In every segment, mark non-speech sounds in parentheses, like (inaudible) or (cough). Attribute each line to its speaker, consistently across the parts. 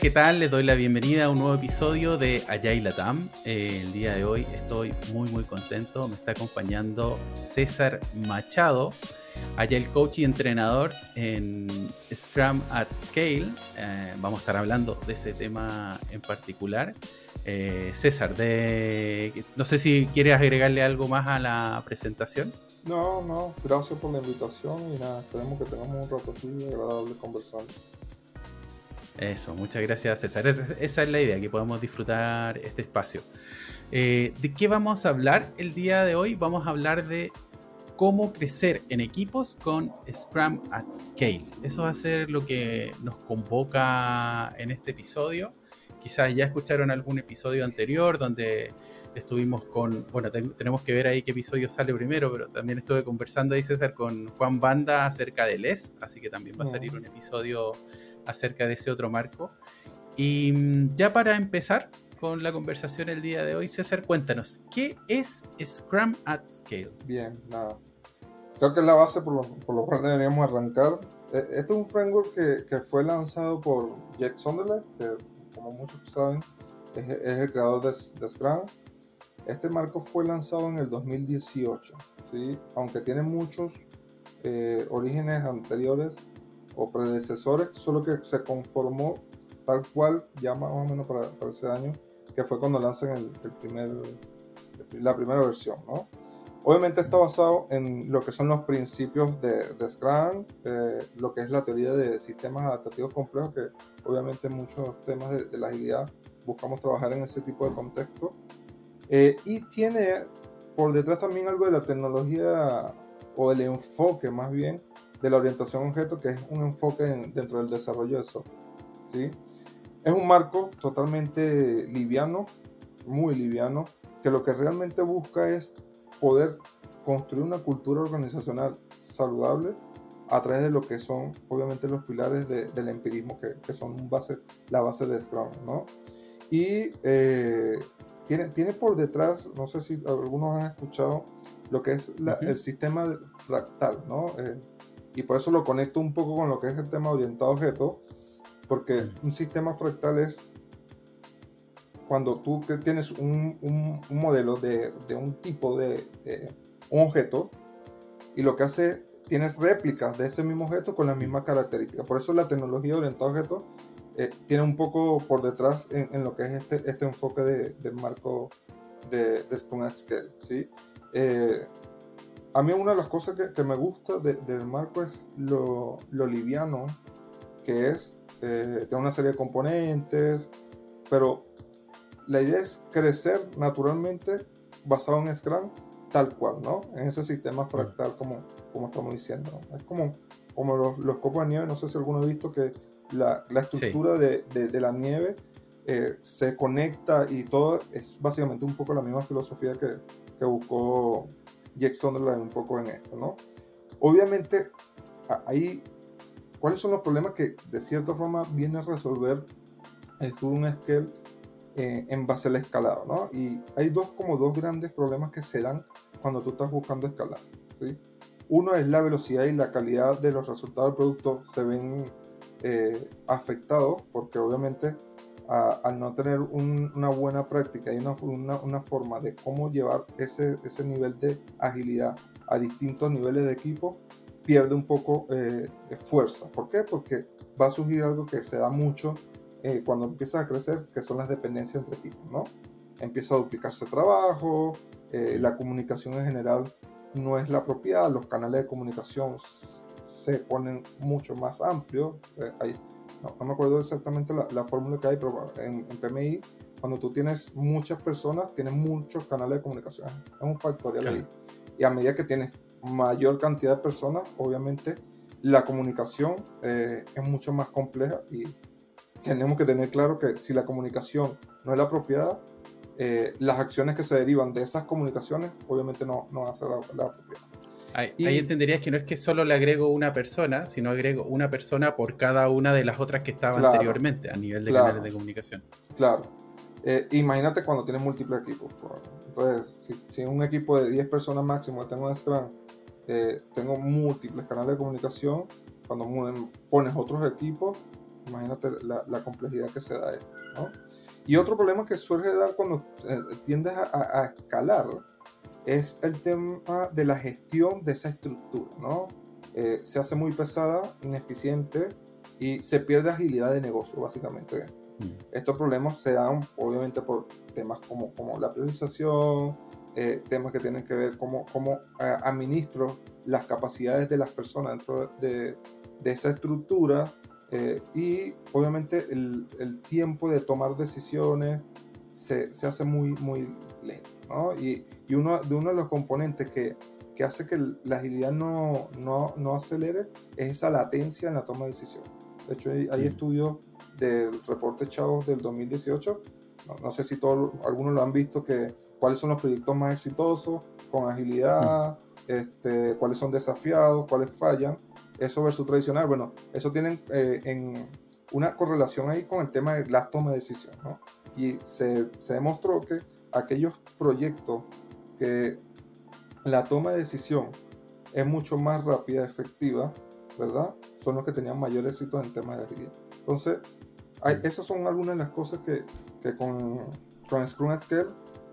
Speaker 1: ¿qué tal? Les doy la bienvenida a un nuevo episodio de Agile Latam. Eh, el día de hoy estoy muy muy contento. Me está acompañando César Machado, Agile Coach y entrenador en Scrum at Scale. Eh, vamos a estar hablando de ese tema en particular. Eh, César, de... no sé si quieres agregarle algo más a la presentación.
Speaker 2: No, no, gracias por la invitación y nada, esperemos que tengamos un rato aquí agradable conversando.
Speaker 1: Eso, muchas gracias César. Esa, es la idea, que podamos disfrutar este espacio. Eh, ¿De qué vamos a hablar el día de hoy? Vamos a hablar de cómo crecer en equipos con Scrum at Scale. Eso va a ser lo que nos convoca en este episodio. Quizás ya escucharon algún episodio anterior donde estuvimos con, bueno, tenemos que ver ahí qué episodio sale primero, pero también estuve conversando ahí César con Juan Banda acerca de Les, así que también va a salir un episodio acerca de ese otro marco. Y mm, ya para empezar con la conversación el día de hoy, César, cuéntanos, ¿qué es Scrum at Scale?
Speaker 2: Bien, nada. Creo que es la base por lo, por lo cual deberíamos arrancar. E, este es un framework que, que fue lanzado por Jack Sunderland, que como muchos saben es, el creador de, de, Scrum. Este marco fue lanzado en el 2018, ¿sí? aunque tiene muchos eh, orígenes anteriores o predecesores, solo que se conformó tal cual ya más o menos para, ese año, que fue cuando lanzan el, primer, la primera versión, ¿no? Obviamente está basado en lo que son los principios de, de Scrum, eh, lo que es la teoría de sistemas adaptativos complejos, que obviamente muchos temas de, la agilidad buscamos trabajar en ese tipo de contexto. Eh, y tiene por detrás también algo de la tecnología o del enfoque más bien de la orientación objeto, que es un enfoque dentro del desarrollo de software. ¿sí? Es un marco totalmente liviano, muy liviano, que lo que realmente busca es poder construir una cultura organizacional saludable a través de lo que son obviamente los pilares del empirismo que, que, son base, la base de Scrum, ¿no? Y eh, tiene, tiene por detrás, no sé si algunos han escuchado, lo que es el sistema fractal, ¿no? Eh, y por eso lo conecto un poco con lo que es el tema orientado a objeto, porque un sistema fractal es cuando tú tienes un, un, modelo de, de, un tipo de, un objeto y lo que hace, tienes réplicas de ese mismo objeto con las mismas características. Por eso la tecnología orientada a objeto eh, tiene un poco por detrás en, en, lo que es este, este enfoque del marco de, de Scrum Scale. ¿sí? Eh, a mí una de las cosas que, me gusta del marco es lo, liviano que es. Eh, tiene una serie de componentes, pero la idea es crecer naturalmente basado en Scrum tal cual, ¿no? En ese sistema fractal como, como estamos diciendo. Es como, como los, los, copos de nieve, no sé si alguno ha visto que la, la estructura de, de, la nieve eh, se conecta y todo es básicamente un poco la misma filosofía que, que buscó Jack Sunderland un poco en esto, ¿no? Obviamente, ahí, ¿cuáles son los problemas que de cierta forma viene a resolver el un Scale eh, en base al escalado, ¿no? Y hay dos, como dos grandes problemas que se dan cuando tú estás buscando escalar, ¿sí? Uno es la velocidad y la calidad de los resultados del producto se ven eh, afectados porque obviamente al no tener una buena práctica y una, una, forma de cómo llevar ese, ese nivel de agilidad a distintos niveles de equipo, pierde un poco eh, fuerza. ¿Por qué? Porque va a surgir algo que se da mucho eh, cuando empiezas a crecer, que son las dependencias entre equipos, ¿no? Empieza a duplicarse trabajo, eh, la comunicación en general no es la apropiada, los canales de comunicación se ponen mucho más amplios, hay no, me acuerdo exactamente la, fórmula que hay, pero en, PMI, cuando tú tienes muchas personas, tienes muchos canales de comunicación. Es un factorial ahí. Y a medida que tienes mayor cantidad de personas, obviamente la comunicación eh, es mucho más compleja y tenemos que tener claro que si la comunicación no es la apropiada, eh, las acciones que se derivan de esas comunicaciones obviamente no, no van a ser la, la apropiada.
Speaker 1: Ahí, entenderías que no es que solo le agrego una persona, sino agrego una persona por cada una de las otras que estaban anteriormente a nivel de canales de comunicación.
Speaker 2: Claro. Eh, imagínate cuando tienes múltiples equipos. Entonces, si, si un equipo de 10 personas máximo tengo un Scrum, eh, tengo múltiples canales de comunicación, cuando pones otros equipos, imagínate la, complejidad que se da ahí, ¿no? Y otro problema que suele dar cuando eh, tiendes a, escalar es el tema de la gestión de esa estructura, ¿no? Eh, se hace muy pesada, ineficiente y se pierde agilidad de negocio, básicamente. Mm. Estos problemas se dan obviamente por temas como, como la priorización, eh, temas que tienen que ver cómo, cómo administro las capacidades de las personas dentro de, de esa estructura eh, y obviamente el, el, tiempo de tomar decisiones se, se hace muy, muy lento. ¿No? Y, y, uno, de uno de los componentes que, que hace que la agilidad no, no, no, acelere es esa latencia en la toma de decisiones. De hecho, hay, hay estudios del reporte Chavos del 2018, no, no, sé si todos, algunos lo han visto, que cuáles son los proyectos más exitosos con agilidad, este, cuáles son desafiados, cuáles fallan eso versus tradicional, bueno, eso tiene eh, en una correlación ahí con el tema de la toma de decisiones, ¿no? Y se, se, demostró que aquellos proyectos que la toma de decisión es mucho más rápida, efectiva, ¿verdad? Son los que tenían mayor éxito en temas de agilidad. Entonces, hay, esas son algunas de las cosas que, que con, con Scrum at Scale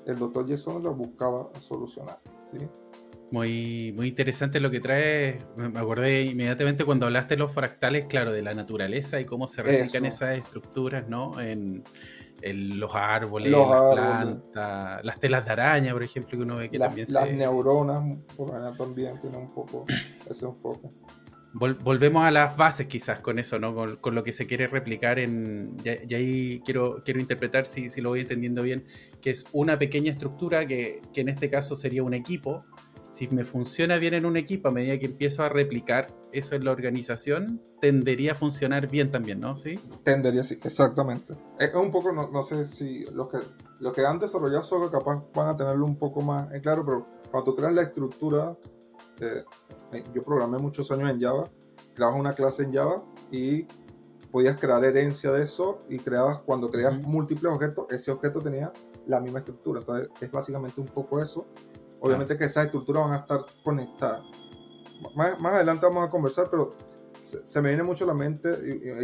Speaker 2: el doctor Jason lo buscaba solucionar, ¿sí?
Speaker 1: Muy, muy interesante lo que trae. Me acordé inmediatamente cuando hablaste de los fractales, claro, de la naturaleza y cómo se replican esas estructuras, ¿no? En, los árboles, las plantas, las telas de araña, por ejemplo, que uno ve que también
Speaker 2: las se... neuronas, por también tienen un poco (coughs) ese enfoque.
Speaker 1: volvemos a las bases quizás con eso, ¿no? Con, lo que se quiere replicar en... Y, ahí quiero, quiero interpretar, si, si, lo voy entendiendo bien, que es una pequeña estructura que, que en este caso sería un equipo, si me funciona bien en un equipo, a medida que empiezo a replicar eso en la organización, tendería a funcionar bien también, ¿no? ¿Sí?
Speaker 2: Tendería, sí, exactamente. Es un poco, no, sé si los que, los que han desarrollado software capaz van a tenerlo un poco más en claro, pero cuando tú creas la estructura, eh, yo programé muchos años en Java, creabas una clase en Java y podías crear herencia de eso y creabas, cuando creas múltiples objetos, ese objeto tenía la misma estructura. Entonces es básicamente un poco eso Obviamente que esas estructuras van a estar conectadas. Más, más adelante vamos a conversar, pero se, me viene mucho a la mente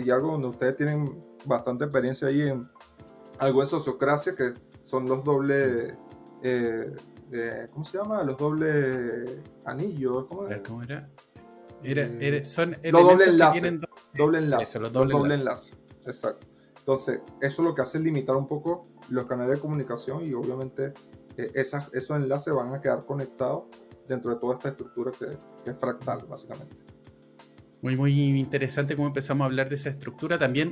Speaker 2: y, algo donde ustedes tienen bastante experiencia ahí en algo de sociocracia, que son los dobles, eh, eh, ¿cómo se llama? Los dobles anillos.
Speaker 1: ¿Cómo era? ¿Cómo era? Era, son
Speaker 2: los dobles enlaces. Doble enlace. los dobles enlaces. Exacto. Entonces, eso lo que hace es limitar un poco los canales de comunicación y obviamente esas, esos enlaces van a quedar conectados dentro de toda esta estructura que, es fractal, básicamente.
Speaker 1: Muy, muy interesante cómo empezamos a hablar de esa estructura, también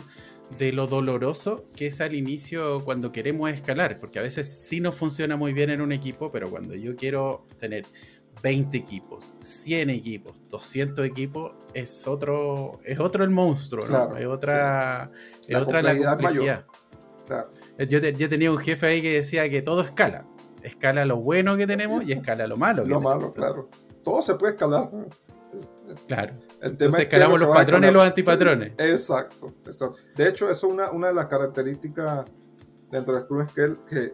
Speaker 1: de lo doloroso que es al inicio cuando queremos escalar, porque a veces sí nos funciona muy bien en un equipo, pero cuando yo quiero tener 20 equipos, 100 equipos, 200 equipos, es otro, es otro el monstruo, ¿no? es otra, es otra la complejidad. Yo, yo, tenía un jefe ahí que decía que todo escala escala lo bueno que tenemos y escala lo malo.
Speaker 2: lo malo, claro. Todo se puede escalar.
Speaker 1: Claro. Entonces escalamos los patrones y los antipatrones.
Speaker 2: Exacto, De hecho, eso es una, una de las características dentro de Scrum Scale que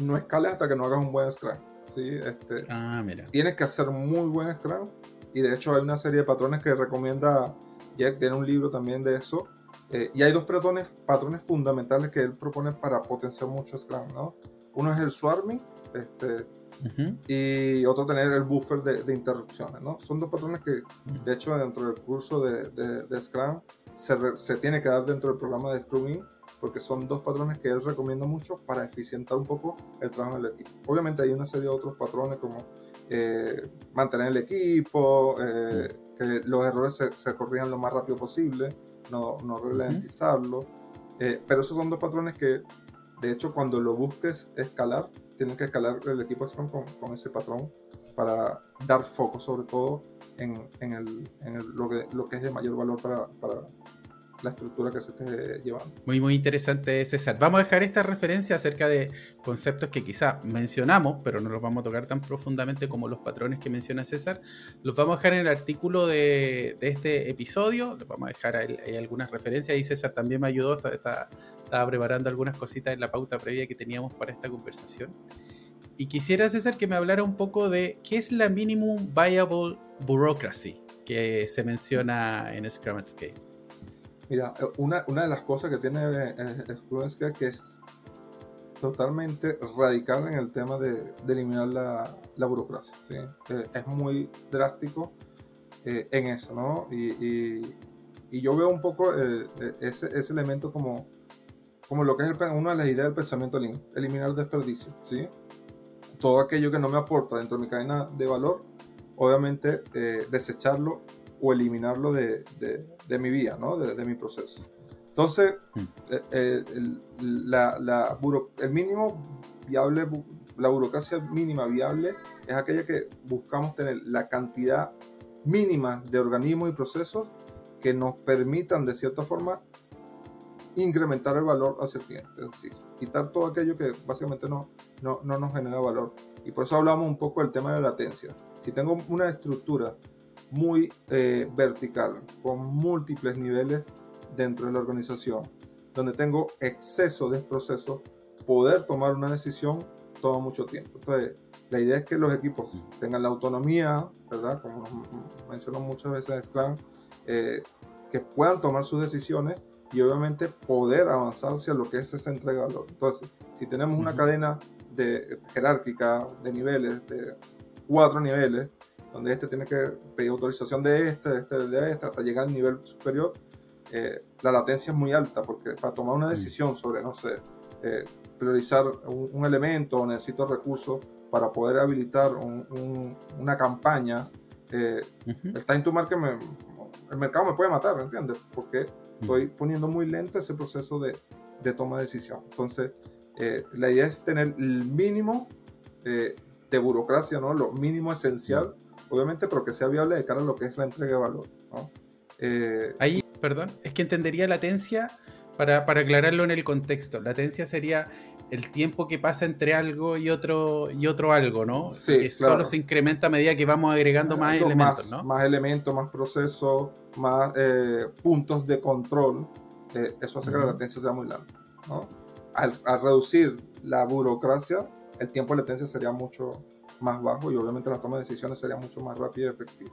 Speaker 2: no escales hasta que no hagas un buen Scrum. ¿sí? Este,
Speaker 1: ah, mira.
Speaker 2: Tienes que hacer muy buen Scrum y de hecho hay una serie de patrones que recomienda Jack, tiene un libro también de eso. Eh, y hay dos patrones, patrones fundamentales que él propone para potenciar mucho Scrum, ¿no? Uno es el swarming este, y otro tener el buffer de, interrupciones. ¿no? Son dos patrones que, de hecho, dentro del curso de, de, Scrum se, se, tiene que dar dentro del programa de Scrumming porque son dos patrones que él recomienda mucho para eficientar un poco el trabajo del equipo. Obviamente hay una serie de otros patrones como eh, mantener el equipo, eh, que los errores se, se, corrijan lo más rápido posible, no, no ralentizarlo. Eh, pero esos son dos patrones que de hecho, cuando lo busques escalar, tienes que escalar el equipo Scrum con, ese patrón para dar foco sobre todo en, el, lo, que, lo, que, es de mayor valor para, la estructura que se esté llevando.
Speaker 1: Muy, muy interesante, César. Vamos a dejar esta referencia acerca de conceptos que quizá mencionamos, pero no los vamos a tocar tan profundamente como los patrones que menciona César. Los vamos a dejar en el artículo de, este episodio, los vamos a dejar ahí, algunas referencias y César también me ayudó, está, estaba preparando algunas cositas en la pauta previa que teníamos para esta conversación. Y quisiera, César, que me hablara un poco de qué es la Minimum Viable Bureaucracy que se menciona en Scrum at Scale.
Speaker 2: Mira, eh, una, una de las cosas que tiene Fluence que es totalmente radical en el tema de, eliminar la, la burocracia. ¿sí? es muy drástico en eso, ¿no? Y, y, yo veo un poco ese, ese elemento como como lo que es una de las ideas del pensamiento lean, eliminar el desperdicio, ¿sí? Todo aquello que no me aporta dentro de mi cadena de valor, obviamente eh, desecharlo o eliminarlo de, de, mi vía, ¿no? De, mi proceso. Entonces, mm. eh, eh, el, la, la el mínimo viable, la burocracia mínima viable es aquella que buscamos tener la cantidad mínima de organismos y procesos que nos permitan de cierta forma incrementar el valor hacia el cliente, es decir, quitar todo aquello que básicamente no, no, no nos genera valor. Y por eso hablamos un poco del tema de la latencia. Si tengo una estructura muy eh, vertical, con múltiples niveles dentro de la organización, donde tengo exceso de procesos, poder tomar una decisión toma mucho tiempo. Entonces, la idea es que los equipos tengan la autonomía, ¿verdad? Como mencionó muchas veces Scrum, eh, que puedan tomar sus decisiones y obviamente poder avanzar hacia lo que es esa entrega de valor. Entonces, si tenemos una cadena de, jerárquica de niveles, de cuatro niveles, donde este tiene que pedir autorización de este, este de este, hasta llegar al nivel superior, eh, la latencia es muy alta, porque para tomar una decisión sobre, no sé, eh, priorizar un, elemento o necesito recursos para poder habilitar una campaña, eh, el time to market, el mercado me puede matar, ¿entiendes? Porque estoy poniendo muy lento ese proceso de, de toma de decisión. Entonces, eh, la idea es tener el mínimo eh, de burocracia, ¿no? Lo mínimo esencial, obviamente, pero que sea viable de cara a lo que es la entrega de valor, ¿no?
Speaker 1: Eh, Ahí, perdón, es que entendería latencia para, para aclararlo en el contexto. Latencia sería el tiempo que pasa entre algo y otro y otro algo, ¿no?
Speaker 2: Sí,
Speaker 1: que solo se incrementa a medida que vamos agregando más elementos, ¿no?
Speaker 2: Más elementos, más procesos, más eh, puntos de control. Eh, eso hace que la latencia sea muy larga, ¿no? Al, reducir la burocracia, el tiempo de latencia sería mucho más bajo y obviamente la toma de decisiones sería mucho más rápida y efectiva.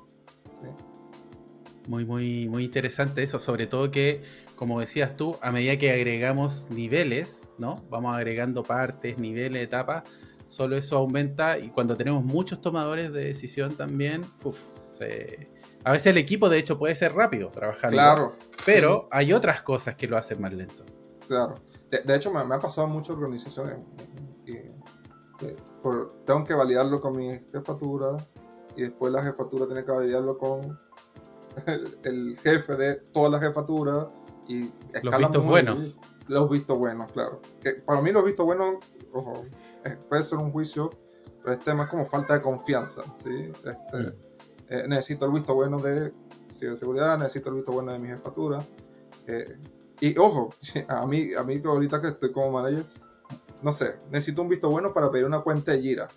Speaker 1: Muy, muy, muy interesante eso, sobre todo que como decías tú, a medida que agregamos niveles, ¿no? Vamos agregando partes, niveles, etapas, solo eso aumenta y cuando tenemos muchos tomadores de decisión también, a veces el equipo de hecho puede ser rápido trabajando.
Speaker 2: Claro.
Speaker 1: Pero hay otras cosas que lo hacen más lento.
Speaker 2: Claro. De, hecho, me, ha pasado en muchas organizaciones. Y, tengo que validarlo con mi jefatura y después la jefatura tiene que validarlo con el jefe de toda la jefatura
Speaker 1: los vistos buenos.
Speaker 2: Los vistos buenos, claro. para mí los vistos buenos, ojo, puede ser un juicio, pero este más como falta de confianza, ¿sí? Este, mm. eh, necesito el visto bueno de seguridad, necesito el visto bueno de mi jefatura. Eh, y ojo, (laughs) a mí, a mí ahorita que estoy como manager, no sé, necesito un visto bueno para pedir una cuenta de Gira.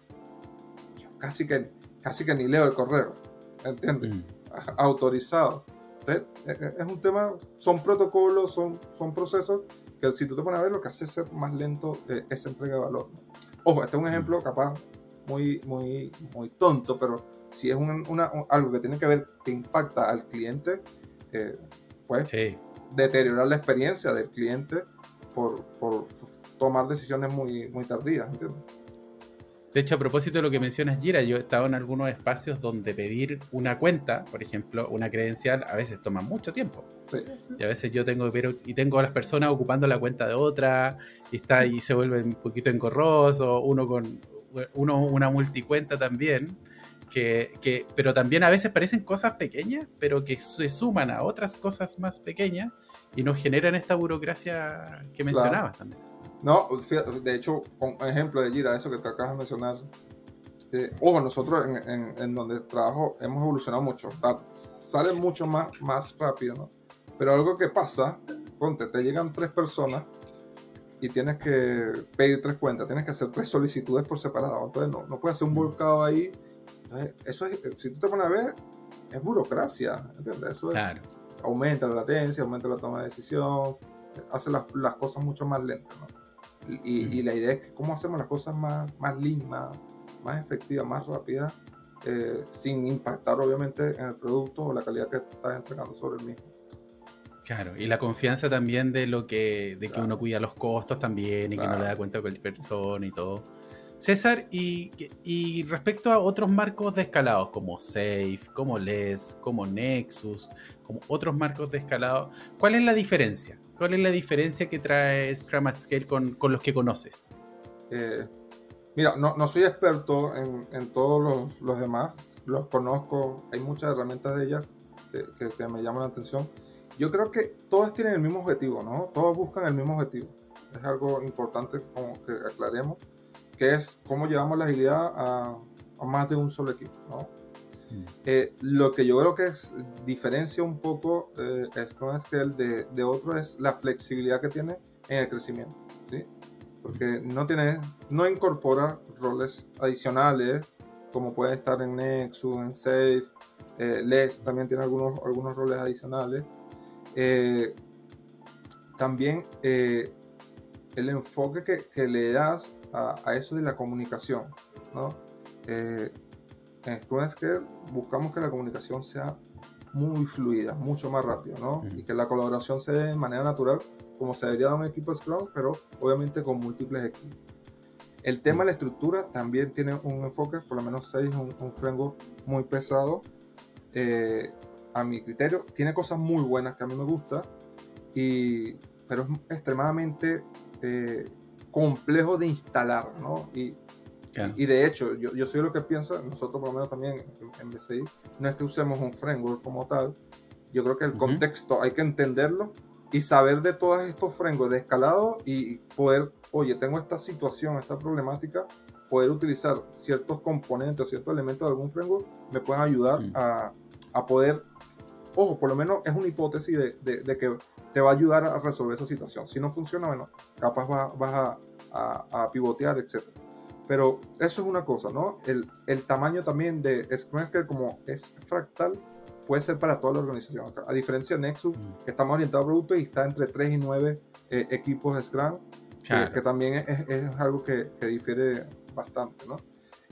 Speaker 2: casi que, casi que ni leo el correo, ¿entiendes? Mm. Autorizado. Eh, eh, es un tema, son protocolos, son, son procesos que si tú te pones a ver lo que hace ser más lento eh, esa entrega de valor. Ojo, este es un ejemplo capaz muy, muy, muy tonto, pero si es una, algo que tiene que ver, que impacta al cliente, pues deteriorar la experiencia del cliente por, por tomar decisiones muy, muy tardías, ¿entiendes?
Speaker 1: De hecho, a propósito de lo que mencionas, Gira, yo he estado en algunos espacios donde pedir una cuenta, por ejemplo, una credencial, a veces toma mucho tiempo.
Speaker 2: Sí.
Speaker 1: Y a veces yo tengo que y tengo a las personas ocupando la cuenta de otra, y está ahí se vuelve un poquito engorroso, uno con uno una multicuenta también. Que, que, pero también a veces parecen cosas pequeñas, pero que se suman a otras cosas más pequeñas y nos generan esta burocracia que mencionabas también.
Speaker 2: No, de hecho, con ejemplo de Gira, eso que te acabas de mencionar, eh, ojo, nosotros en, en, donde trabajo hemos evolucionado mucho, sale mucho más, más rápido, ¿no? Pero algo que pasa, ponte, te llegan tres personas y tienes que pedir tres cuentas, tienes que hacer tres solicitudes por separado, entonces no, no puedes hacer un volcado ahí. Entonces, eso es, si tú te pones a ver, es burocracia, ¿entiendes? Eso
Speaker 1: claro.
Speaker 2: aumenta la latencia, aumenta la toma de decisión, hace las, las cosas mucho más lentas, ¿no? Y, la idea es que cómo hacemos las cosas más, más lean, más, más efectivas, más rápidas, eh, sin impactar obviamente en el producto o la calidad que estás entregando sobre el mismo.
Speaker 1: Claro, y la confianza también de lo que, de que uno cuida los costos también y que no le da cuenta a cualquier persona y todo. César, y, respecto a otros marcos de escalado como Safe, como LES, como Nexus, como otros marcos de escalado, ¿cuál es la diferencia? ¿Cuál es la diferencia que trae Scrum at Scale con, los que conoces?
Speaker 2: Eh, mira, no, soy experto en, todos los, demás, los conozco, hay muchas herramientas de ellas que, que me llaman la atención. Yo creo que todas tienen el mismo objetivo, ¿no? Todos buscan el mismo objetivo. Es algo importante que aclaremos que es cómo llevamos la agilidad a, más de un solo equipo. ¿no? Mm. Eh, lo que yo creo que es, diferencia un poco eh, el de, de otro es la flexibilidad que tiene en el crecimiento. ¿sí? Porque no, tiene, no incorpora roles adicionales como puede estar en Nexus, en Safe, eh, LES también tiene algunos, algunos roles adicionales. Eh, también el enfoque que, que, le das a, eso de la comunicación, ¿no? Eh, en que buscamos que la comunicación sea muy fluida, mucho más rápido, ¿no? Y que la colaboración se dé de manera natural, como se debería de un equipo Scrum, pero obviamente con múltiples equipos. El tema de la estructura también tiene un enfoque, por lo menos 6, un, un framework muy pesado. Eh, a mi criterio, tiene cosas muy buenas que a mí me gusta, y, pero es extremadamente eh, complejo de instalar, ¿no? Y, y de hecho, yo, yo soy lo que piensa, nosotros por lo menos también en, BCI, no es que usemos un framework como tal, yo creo que el contexto hay que entenderlo y saber de todos estos frameworks de escalado y poder, oye, tengo esta situación, esta problemática, poder utilizar ciertos componentes, ciertos elementos de algún framework, me pueden ayudar a, a, poder, ojo, por lo menos es una hipótesis de, de, de que te va a ayudar a resolver esa situación. Si no funciona, bueno, capaz vas, a, a, pivotear, etc. Pero eso es una cosa, ¿no? El, el tamaño también de Scrum que como es fractal, puede ser para toda la organización. A diferencia de Nexus, mm. que estamos orientados a productos y está entre 3 y 9 eh, equipos de Scrum, que, también es, es algo que, que, difiere bastante, ¿no?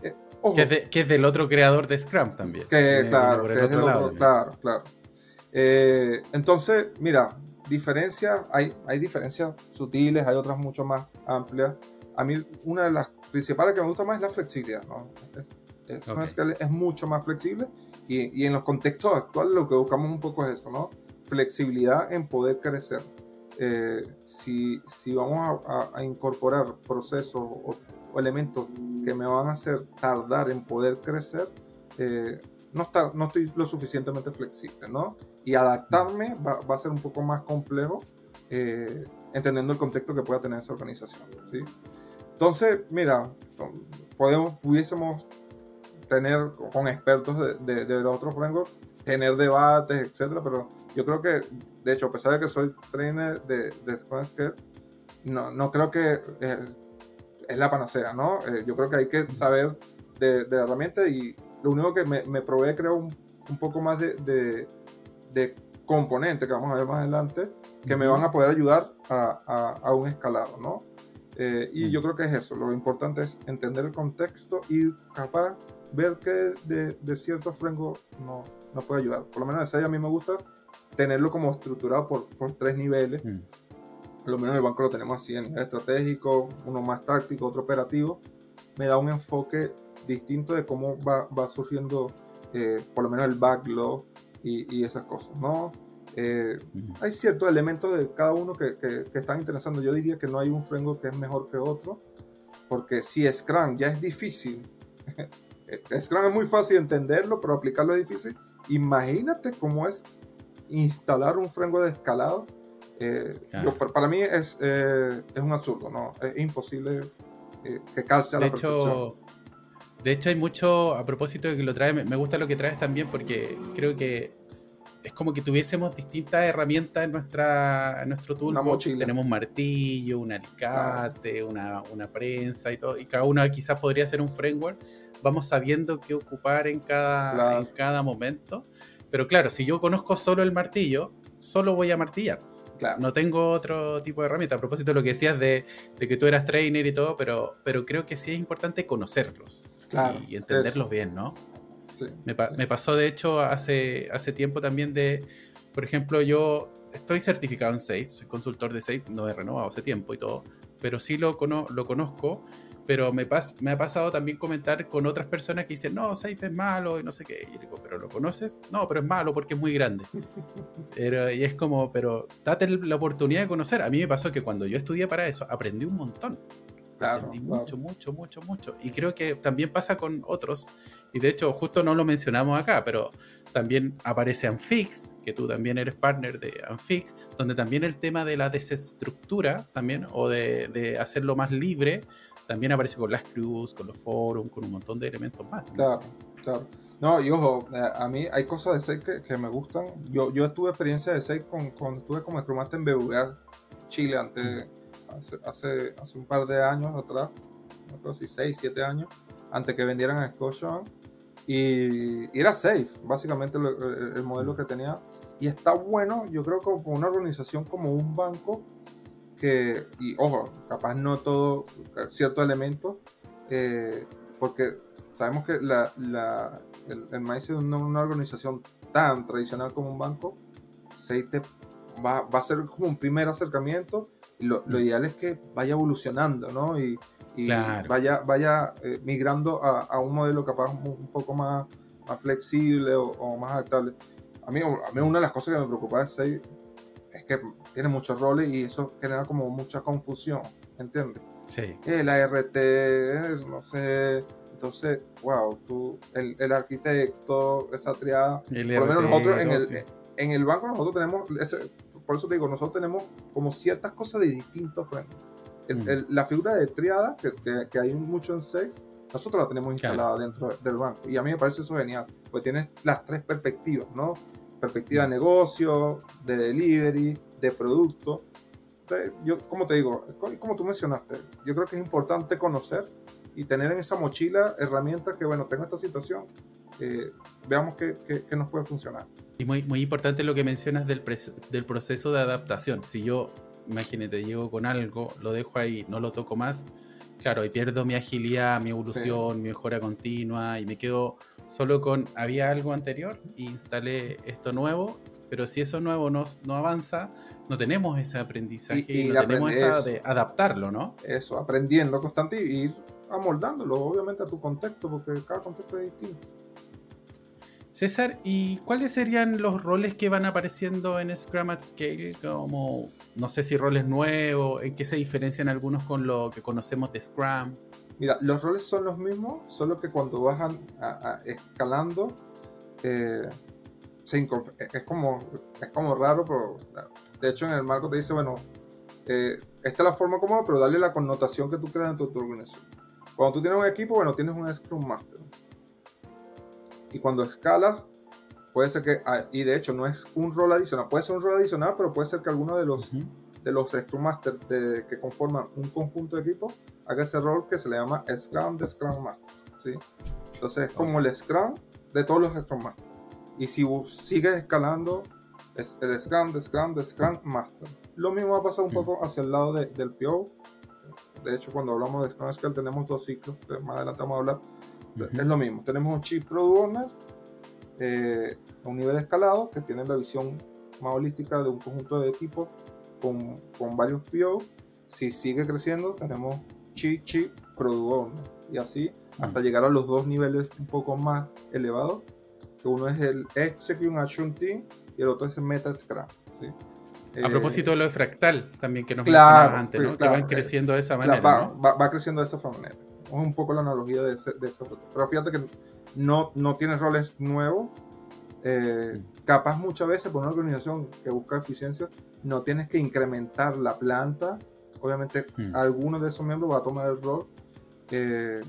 Speaker 1: Eh, que, es del otro creador de Scrum también.
Speaker 2: Que, claro, que es del otro, claro, claro. Eh, entonces, mira, diferencias, hay, hay diferencias sutiles, hay otras mucho más amplias. A mí una de las principales que me gusta más es la flexibilidad, ¿no? Es, es, mucho más flexible y, y, en los contextos actuales lo que buscamos un poco es eso, ¿no? Flexibilidad en poder crecer. Eh, si, si, vamos a, incorporar procesos o, elementos que me van a hacer tardar en poder crecer, eh, no, está, no estoy lo suficientemente flexible, ¿no? Y adaptarme va, va a ser un poco más complejo, eh, entendiendo el contexto que pueda tener esa organización, ¿sí? Entonces, mira, podemos, pudiésemos tener con expertos de, de, los otros frameworks, tener debates, etcétera, pero yo creo que, de hecho, a pesar de que soy trainer de, de no, no creo que eh, es la panacea, ¿no? Eh, yo creo que hay que saber de, de la herramienta y lo único que me, me provee, creo, un, un poco más de, de, componentes que vamos a ver más adelante, que me van a poder ayudar a, a, un escalado, ¿no? Eh, y yo creo que es eso, lo importante es entender el contexto y capaz ver que de, de ciertos frameworks no, no puede ayudar. Por lo menos ese a mí me gusta tenerlo como estructurado por, por tres niveles. Por lo menos en el banco lo tenemos así, en nivel estratégico, uno más táctico, otro operativo. Me da un enfoque distinto de cómo va, va surgiendo eh, por lo menos el backlog y, y esas cosas, ¿no? Eh, hay ciertos elementos de cada uno que, que, están interesando. Yo diría que no hay un framework que es mejor que otro, porque si Scrum ya es difícil, (laughs) Scrum es muy fácil entenderlo, pero aplicarlo es difícil. Imagínate cómo es instalar un framework de escalado. Eh, para mí es, es un absurdo, ¿no? Es imposible que calce a la
Speaker 1: perfección. De hecho, hay mucho, a propósito de que lo traes, me gusta lo que traes también porque creo que es como que tuviésemos distintas herramientas en, nuestra, en nuestro toolbox. Tenemos un martillo, un alicate, una, una, prensa y todo, y cada una quizás podría ser un framework. Vamos sabiendo qué ocupar en cada, en cada momento. Pero claro, si yo conozco solo el martillo, solo voy a martillar. No tengo otro tipo de herramienta. A propósito de lo que decías de, de, que tú eras trainer y todo, pero, pero creo que sí es importante conocerlos y, entenderlos bien, ¿no? Sí, me, me, pasó, de hecho, hace, hace tiempo también de, por ejemplo, yo estoy certificado en Safe, soy consultor de Safe, no he renovado hace tiempo y todo, pero sí lo, lo conozco pero me, me ha pasado también comentar con otras personas que dicen, no, Safe es malo y no sé qué. Y digo, ¿pero lo conoces? No, pero es malo porque es muy grande. (laughs) y es como, pero date la oportunidad de conocer. A mí me pasó que cuando yo estudié para eso, aprendí un montón.
Speaker 2: Claro,
Speaker 1: aprendí mucho, mucho, mucho, mucho. Y creo que también pasa con otros. Y de hecho, justo no lo mencionamos acá, pero también aparece Anfix, que tú también eres partner de Anfix, donde también el tema de la desestructura también, o de, de hacerlo más libre, también aparece con las crews, con los forums, con un montón de elementos más.
Speaker 2: Claro, claro. No, y ojo, eh, a mí hay cosas de SEC que, que, me gustan. Yo, yo tuve experiencia de SEC con, cuando estuve como Scrum en BVA Chile antes, hace, hace, hace, un par de años atrás, no creo si 6, 7 años, antes que vendieran a Scotia. Y, era safe, básicamente el, el modelo que tenía. Y está bueno, yo creo que con una organización como un banco, y ojo, capaz no todo, ciertos elementos, eh, porque sabemos que la, la, el, el maíz de una, organización tan tradicional como un banco, se va, va, a ser como un primer acercamiento lo, lo mm. ideal es que vaya evolucionando, ¿no? Y, y vaya, vaya eh, migrando a, a, un modelo capaz un, poco más, más flexible o, más adaptable. A mí, a mí una de las cosas que me preocupa es es que tiene muchos roles y eso genera como mucha confusión, ¿entiendes?
Speaker 1: Sí.
Speaker 2: El ART, no sé, entonces, wow, tú, el, el arquitecto, esa triada, por lo menos nosotros en el, en el banco nosotros tenemos, ese, por eso te digo, nosotros tenemos como ciertas cosas de distintos frameworks. Mm. la figura de triada, que, que, hay mucho en Safe, nosotros la tenemos instalada dentro del banco. Y a mí me parece eso genial, porque tienes las tres perspectivas, ¿no? Perspectiva de mm. negocio, de delivery, de producto. yo, como te digo, como tú mencionaste, yo creo que es importante conocer y tener en esa mochila herramientas que, bueno, tengo esta situación, eh, veamos qué, qué, nos puede funcionar.
Speaker 1: Y muy, muy importante lo que mencionas del, del proceso de adaptación. Si yo, imagínate, llego con algo, lo dejo ahí, no lo toco más, claro, y pierdo mi agilidad, mi evolución, mi mejora continua, y me quedo solo con, había algo anterior, e instalé esto nuevo, pero si eso nuevo no, no avanza, no tenemos ese aprendizaje y, no tenemos esa de adaptarlo, ¿no?
Speaker 2: Eso, aprendiendo constante y ir amoldándolo, obviamente, a tu contexto, porque cada contexto es distinto.
Speaker 1: César, ¿y cuáles serían los roles que van apareciendo en Scrum at Scale? Como, no sé si roles nuevos, en qué se diferencian algunos con lo que conocemos de Scrum.
Speaker 2: Mira, los roles son los mismos, solo que cuando bajan escalando, eh, es, como, es como raro, pero de hecho en el marco te dice, bueno, eh, esta es la forma cómoda, pero dale la connotación que tú creas en tu, organización. Cuando tú tienes un equipo, bueno, tienes un Scrum Master. Y cuando escalas, puede ser que, ah, y de hecho no es un rol adicional, puede ser un rol adicional, pero puede ser que alguno de los, de los Scrum Masters que conforman un conjunto de equipos haga ese rol que se le llama Scrum de Scrum Master. ¿sí? Entonces es como el Scrum de todos los Scrum Masters. Y si sigues escalando, es el Scrum, de Scrum, de Scrum Master. Lo mismo va a pasar un mm. poco hacia el lado del PO. De hecho, cuando hablamos de Scrum Scale tenemos dos ciclos, que más adelante vamos a hablar. Es lo mismo, tenemos un Chief Product Owner, eh, un nivel escalado, que tiene la visión más holística de un conjunto de equipos con, con varios PO. Si sigue creciendo, tenemos Chief Chief Product Owner. Y así hasta mm. llegar a los dos niveles un poco más elevados, que uno es el Execute Action Team y el otro es el Meta Scrum. ¿sí?
Speaker 1: A propósito de lo de fractal, también que nos claro, antes, ¿no? que van creciendo de esa manera.
Speaker 2: Va, va, creciendo de esa manera. Es un poco la analogía de, ese, de eso. Pero fíjate que no, no tiene roles nuevos. Eh, capaz muchas veces por una organización que busca eficiencia, no tienes que incrementar la planta. Obviamente, mm. alguno de esos miembros va a tomar el rol. Eh,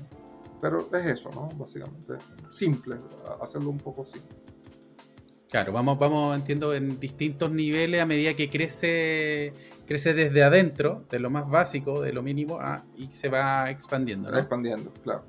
Speaker 2: pero es eso, ¿no? Básicamente. Simple, hacerlo un poco simple.
Speaker 1: Claro, vamos, vamos, entiendo, en distintos niveles a medida que crece, crece desde adentro, de lo más básico, de lo mínimo, y se va expandiendo. ¿no?
Speaker 2: Expandiendo, claro.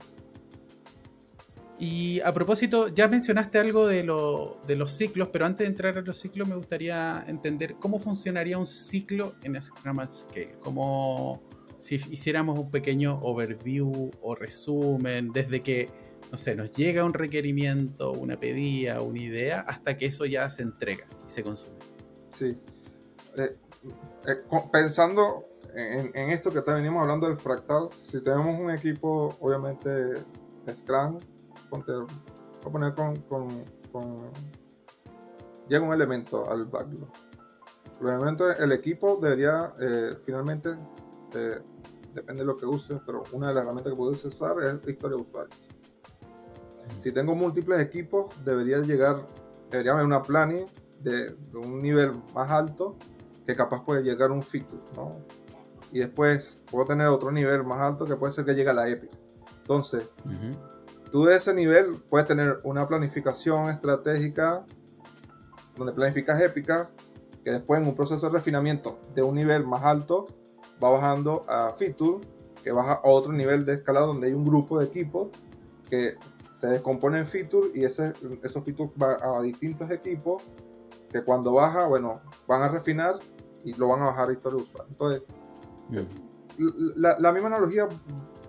Speaker 1: Y a propósito, ya mencionaste algo de, lo, de los ciclos, pero antes de entrar a los ciclos me gustaría entender cómo funcionaría un ciclo en Scrum Scale. Como si hiciéramos un pequeño overview o resumen desde que no sé, nos llega un requerimiento, una pedida, una idea, hasta que eso ya se entrega y se consume.
Speaker 2: Sí. eh, eh, pensando en, esto que te venimos hablando del fractal, si tenemos un equipo, obviamente, Scrum, ponte, voy a poner con, con, llega un elemento al backlog. Probablemente el equipo debería eh, finalmente, depende de lo que uses, pero una de las herramientas que puedes usar es historia de usuarios. Si tengo múltiples equipos, debería llegar, debería haber una planning de, un nivel más alto que capaz puede llegar a un feature, ¿no? Y después puedo tener otro nivel más alto que puede ser que llegue a la Epic. Entonces, tú de ese nivel puedes tener una planificación estratégica donde planificas épica, que después en un proceso de refinamiento de un nivel más alto va bajando a feature, que baja a otro nivel de escalada donde hay un grupo de equipos que se descompone en feature y ese, esos features van a distintos equipos que cuando baja, bueno, van a refinar y lo van a bajar a historia de usuario. Entonces, la, misma analogía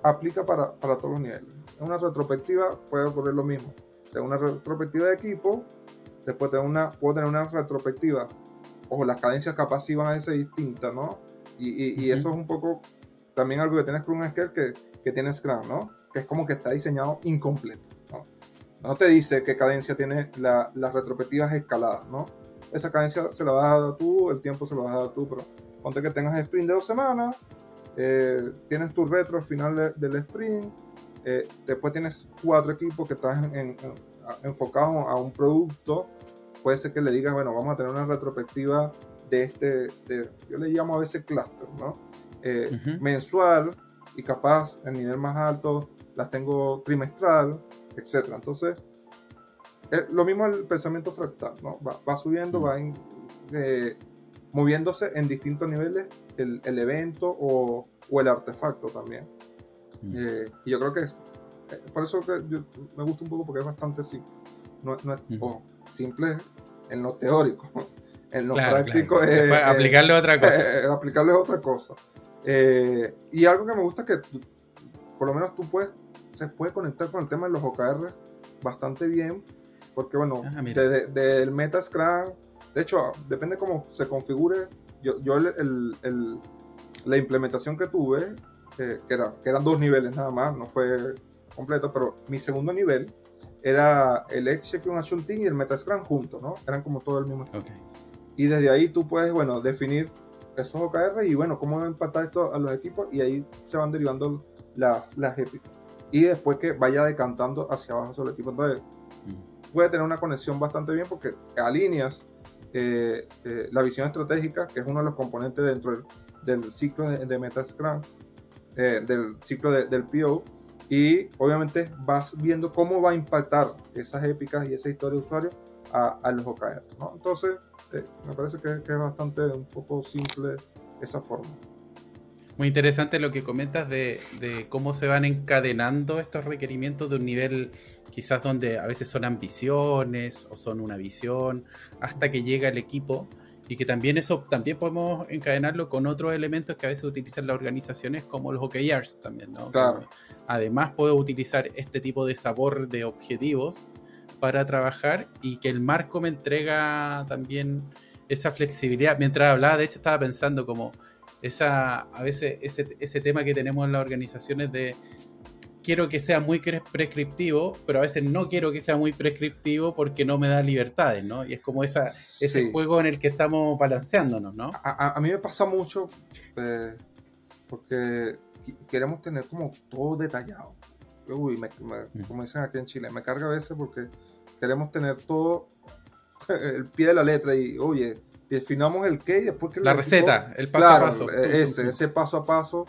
Speaker 2: aplica para, para, todos los niveles. En una retrospectiva puede ocurrir lo mismo. Tengo una retrospectiva de equipo, después tengo una, puedo tener una retrospectiva, ojo, las cadencias capaz sí van a ser distintas, ¿no? Y, y, eso es un poco también algo que un Scrum que, que tiene Scrum, ¿no? Que es como que está diseñado incompleto no te dice qué cadencia tiene las retrospectivas escaladas, ¿no? Esa cadencia se la vas a dar tú, el tiempo se lo vas a dar tú, pero ponte que tengas sprint de dos semanas, eh, tienes tu retro al final del sprint, eh, después tienes cuatro equipos que están enfocados a un producto, puede ser que le digas, bueno, vamos a tener una retrospectiva de este, yo le llamo a veces cluster, ¿no? Eh, mensual y capaz el nivel más alto las tengo trimestral, etcétera. Entonces, eh, lo mismo el pensamiento fractal, ¿no? Va, subiendo, va eh, moviéndose en distintos niveles el, evento o, el artefacto también. Eh, y yo creo que es, por eso que me gusta un poco porque es bastante simple. No, es simple en lo teórico. (laughs) En lo práctico es.
Speaker 1: aplicarle otra cosa.
Speaker 2: aplicarle otra cosa. y algo que me gusta es que por lo menos tú puedes se puede conectar con el tema de los OKR bastante bien, porque bueno, ah, desde, el Metascram, de hecho, depende cómo se configure, yo, yo el, el, la implementación que tuve, que, era, que eran dos niveles nada más, no fue completo, pero mi segundo nivel era el Execute Action Team y el Metascram juntos, ¿no? Eran como todo el mismo. Okay. Y desde ahí tú puedes, bueno, definir esos OKR y bueno, cómo empatar esto a los equipos y ahí se van derivando las y después que vaya decantando hacia abajo sobre el equipo. Entonces. Puede tener una conexión bastante bien porque alineas eh, eh, la visión estratégica, que es uno de los componentes dentro del, ciclo de, de Metascrum, eh, del ciclo del PO, y obviamente vas viendo cómo va a impactar esas épicas y esa historia de usuario a, los OKR. ¿no? Entonces, me parece que es bastante un poco simple esa forma.
Speaker 1: Muy interesante lo que comentas de, cómo se van encadenando estos requerimientos de un nivel quizás donde a veces son ambiciones o son una visión hasta que llega el equipo y que también eso también podemos encadenarlo con otros elementos que a veces utilizan las organizaciones como los OKRs también, ¿no? Además puedo utilizar este tipo de sabor de objetivos para trabajar y que el marco me entrega también esa flexibilidad. Mientras hablaba, de hecho estaba pensando como esa, a veces ese, ese tema que tenemos en las organizaciones de quiero que sea muy prescriptivo, pero a veces no quiero que sea muy prescriptivo porque no me da libertades, ¿no? Y es como esa, ese juego en el que estamos balanceándonos, ¿no?
Speaker 2: A, mí me pasa mucho eh, porque queremos tener como todo detallado. Uy, me, mm. como dicen aquí en Chile, me carga a veces porque queremos tener todo (laughs) el pie de la letra y, oye, definamos el qué y después que
Speaker 1: la receta, el paso a paso.
Speaker 2: E-, ese, ese paso a paso.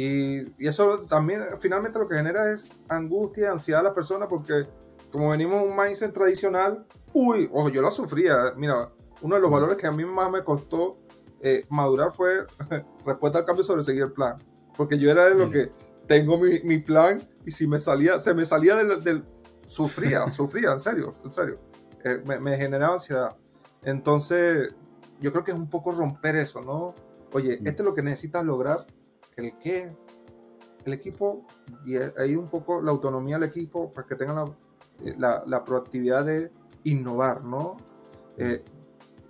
Speaker 2: Y, y, eso también finalmente lo que genera es angustia, ansiedad a la persona porque como venimos un mindset tradicional, uy, ojo, yo lo sufría. Mira, uno de los valores que a mí más me costó eh, madurar fue (laughs) respuesta al cambio sobre seguir el plan. Porque yo era de lo que tengo mi, mi, plan y si me salía, se me salía del... del sufría, (laughs) sufría, en serio, en serio. Eh, me, me generaba ansiedad. Entonces, yo creo que es un poco romper eso, ¿no? Oye, mm. esto es lo que necesitas lograr, el qué, el equipo, y ahí un poco la autonomía del equipo para que tengan la, eh, la, proactividad de innovar, ¿no? Eh,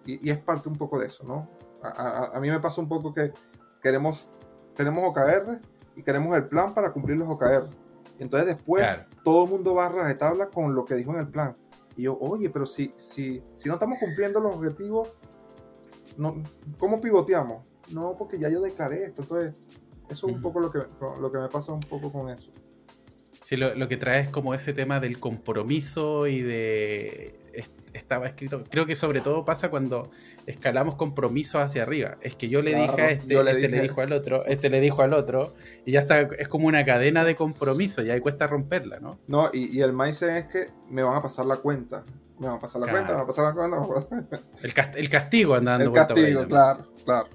Speaker 2: y, es parte un poco de eso, ¿no? a, mí me pasa un poco que queremos, tenemos OKR y queremos el plan para cumplir los OKR. Entonces después todo el mundo va a tabla con lo que dijo en el plan. Y yo, oye, pero si, si, si no estamos cumpliendo los objetivos, no, ¿cómo pivoteamos? No, porque ya yo declaré esto. Entonces, eso es un poco lo que, lo que me pasa un poco con eso.
Speaker 1: Sí, lo, lo, que trae es como ese tema del compromiso y de estaba escrito. Creo que sobre todo pasa cuando escalamos compromisos hacia arriba. Es que yo le dije a este, este le dijo al otro, este le dijo al otro, y ya está, es como una cadena de compromiso, y ahí cuesta romperla, ¿no?
Speaker 2: No, y, y el mindset es que me van a pasar la cuenta. Me van a pasar la cuenta, me van a pasar la cuenta.
Speaker 1: El, el castigo andando.
Speaker 2: El castigo, claro, claro.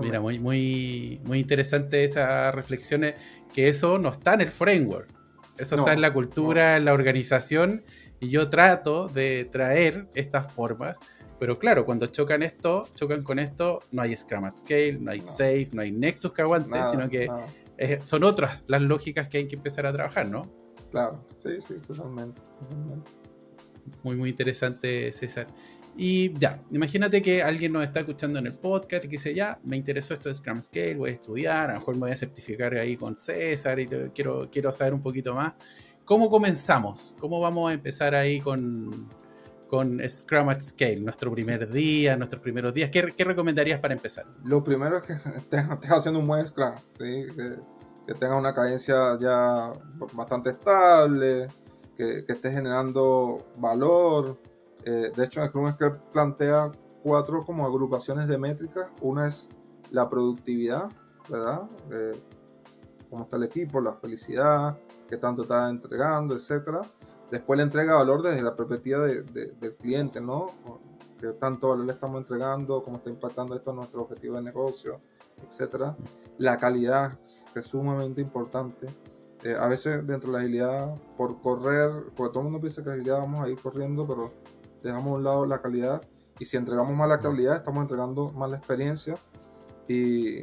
Speaker 1: Mira, muy, muy, muy interesante esas reflexiones, que eso no está en el framework. Eso está en la cultura, en la organización y yo trato de traer estas formas, pero claro, cuando chocan esto, chocan con esto, no hay Scrum at Scale, no hay Safe, no hay Nexus que aguante, sino que son otras las lógicas que hay que empezar a trabajar, ¿no?
Speaker 2: Claro, sí, sí, totalmente.
Speaker 1: Muy, muy interesante, César. Y ya, imagínate que alguien nos está escuchando en el podcast y que dice, ya, me interesó esto de Scrum Scale, voy a estudiar, a lo mejor me voy a certificar ahí con César y quiero, quiero saber un poquito más. ¿Cómo comenzamos? ¿Cómo vamos a empezar ahí con, con Scrum at Scale? Nuestro primer día, nuestros primeros días. ¿Qué, recomendarías para empezar?
Speaker 2: Lo primero es que estés, haciendo un buen Scrum, que, que tengas una cadencia ya bastante estable, que, que estés generando valor. Eh, de hecho, Scrum plantea cuatro como agrupaciones de métricas. Una es la productividad, ¿verdad? Eh, cómo está el equipo, la felicidad, qué tanto está entregando, etcétera. Después le entrega valor desde la perspectiva del cliente, ¿no? Qué tanto valor le estamos entregando, cómo está impactando esto en nuestro objetivo de negocio, etcétera. La calidad, que es sumamente importante. Eh, a veces dentro de la agilidad, por correr, porque todo el mundo piensa que agilidad vamos a ir corriendo, pero dejamos a un lado la calidad. Y si entregamos más la calidad, estamos entregando más la experiencia. Y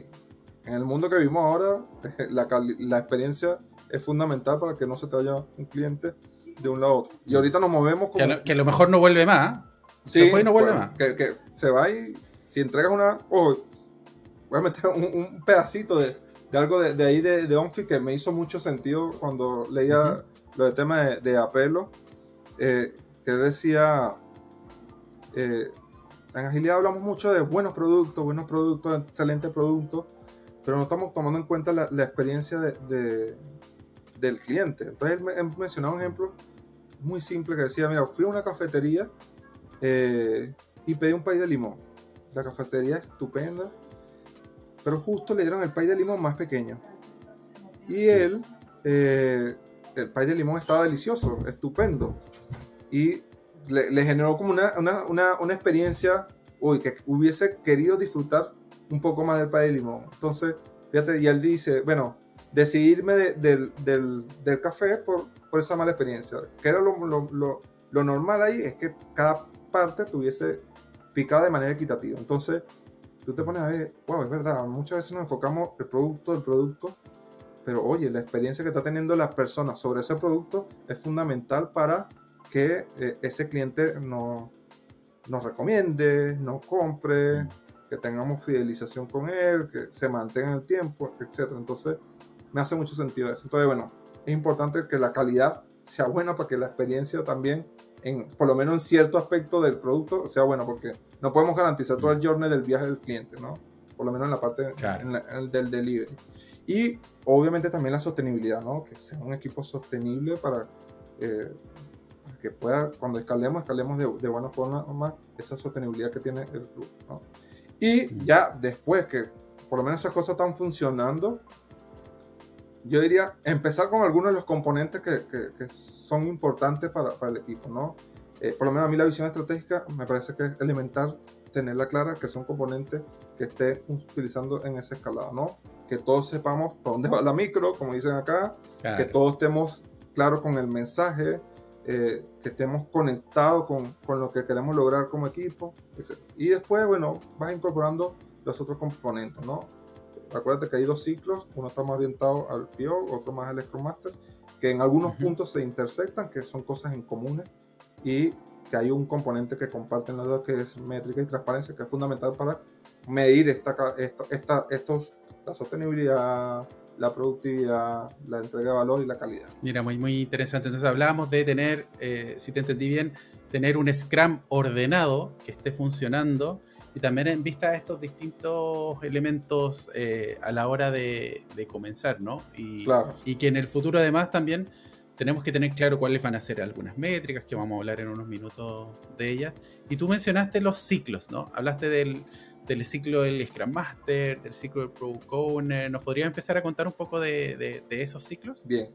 Speaker 2: en el mundo que vivimos ahora, (laughs) la, la experiencia es fundamental para que no se te vaya un cliente de un lado a otro. Y ahorita nos movemos
Speaker 1: como... Que a lo, mejor no vuelve más.
Speaker 2: Sí, se fue y no vuelve más. Que, se va y si entregas una... Oh, voy a meter un, pedacito de, algo de, ahí de, de, Onfi que me hizo mucho sentido cuando leía lo del tema de, apelo. Eh, que decía... Eh, en agilidad hablamos mucho de buenos productos, buenos productos, excelentes productos, pero no estamos tomando en cuenta la, experiencia de, del cliente. Entonces él, mencionaba un ejemplo muy simple que decía, mira, fui a una cafetería eh, y pedí un pay de limón. La cafetería es estupenda, pero justo le dieron el pay de limón más pequeño. Y él, eh, el pay de limón estaba delicioso, estupendo. Y le, generó como una, una, una, experiencia, uy, que hubiese querido disfrutar un poco más del pay de limón. Entonces, fíjate, y él dice, bueno, decidirme del, del, café por, por, esa mala experiencia. Que era lo, lo, lo, normal ahí, es que cada parte tuviese picada de manera equitativa. Entonces, tú te pones a ver, wow, es verdad, muchas veces nos enfocamos el producto, el producto, pero oye, la experiencia que está teniendo las personas sobre ese producto es fundamental para que eh, ese cliente nos, nos recomiende, nos compre, que tengamos fidelización con él, que se mantenga en el tiempo, etc. Entonces, me hace mucho sentido eso. Entonces, bueno, es importante que la calidad sea buena para que la experiencia también, en, por lo menos en cierto aspecto del producto, sea buena, porque no podemos garantizar todo el journey del viaje del cliente, ¿no? Por lo menos en la parte del delivery. Y obviamente también la sostenibilidad, ¿no? Que sea un equipo sostenible para, eh, que pueda, cuando escalemos, escalemos de, de buena forma más esa sostenibilidad que tiene el club, ¿no? Y ya después que por lo menos esas cosas están funcionando, yo diría empezar con algunos de los componentes que, que, son importantes para, para, el equipo, ¿no? Eh, por lo menos a mí la visión estratégica me parece que es elemental tenerla clara, que son componentes que esté utilizando en esa escalada, ¿no? Que todos sepamos por dónde va la micro, como dicen acá, que todos estemos claros con el mensaje, eh, que estemos conectados con, con, lo que queremos lograr como equipo, etc. Y después, bueno, vas incorporando los otros componentes, ¿no? acuérdate que hay dos ciclos, uno está más orientado al PO, otro más al Scrum Master, que en algunos puntos se intersectan, que son cosas en comunes, y que hay un componente que comparten los dos, que es métrica y transparencia, que es fundamental para medir esta, esta, estos, la sostenibilidad, la productividad, la entrega de valor y la calidad.
Speaker 1: Mira, muy, muy interesante. Entonces hablábamos de tener, eh, si te entendí bien, tener un Scrum ordenado que esté funcionando y también en vista de estos distintos elementos eh, a la hora de, comenzar, ¿no? Y,
Speaker 2: claro.
Speaker 1: y que en el futuro además también tenemos que tener claro cuáles van a ser algunas métricas, que vamos a hablar en unos minutos de ellas. Y tú mencionaste los ciclos, ¿no? Hablaste del, del ciclo del Scrum Master, del ciclo del Product Owner. ¿Nos podrías empezar a contar un poco de, esos ciclos?
Speaker 2: Bien.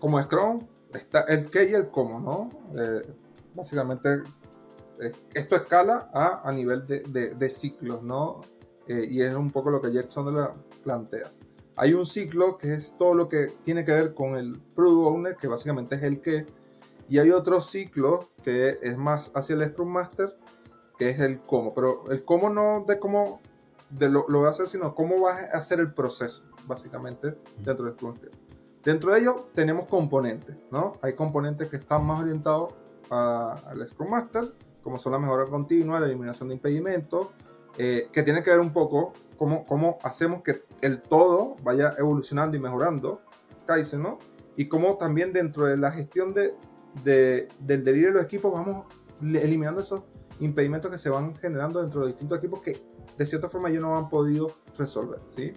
Speaker 2: como Scrum, está el qué y el cómo, ¿no? Eh, básicamente esto escala a, a nivel de, de, ciclos, ¿no? Eh, y es un poco lo que Jackson la plantea. Hay un ciclo que es todo lo que tiene que ver con el Product Owner, que básicamente es el que, y hay otro ciclo que es más hacia el Scrum Master, que es el cómo, pero el cómo no de cómo de lo, lo voy a hacer, sino cómo va a hacer el proceso, básicamente, dentro Scrum Master. Dentro de ello tenemos componentes, ¿no? Hay componentes que están más orientados al Scrum Master, como son la mejora continua, la eliminación de impedimentos, eh, que tiene que ver un poco cómo, cómo hacemos que el todo vaya evolucionando y mejorando, Kaizen, ¿no? Y cómo también dentro de la gestión de, de, del delirio de los equipos vamos eliminando esos impedimentos que se van generando dentro de distintos equipos que de cierta forma ellos no han podido resolver, ¿sí?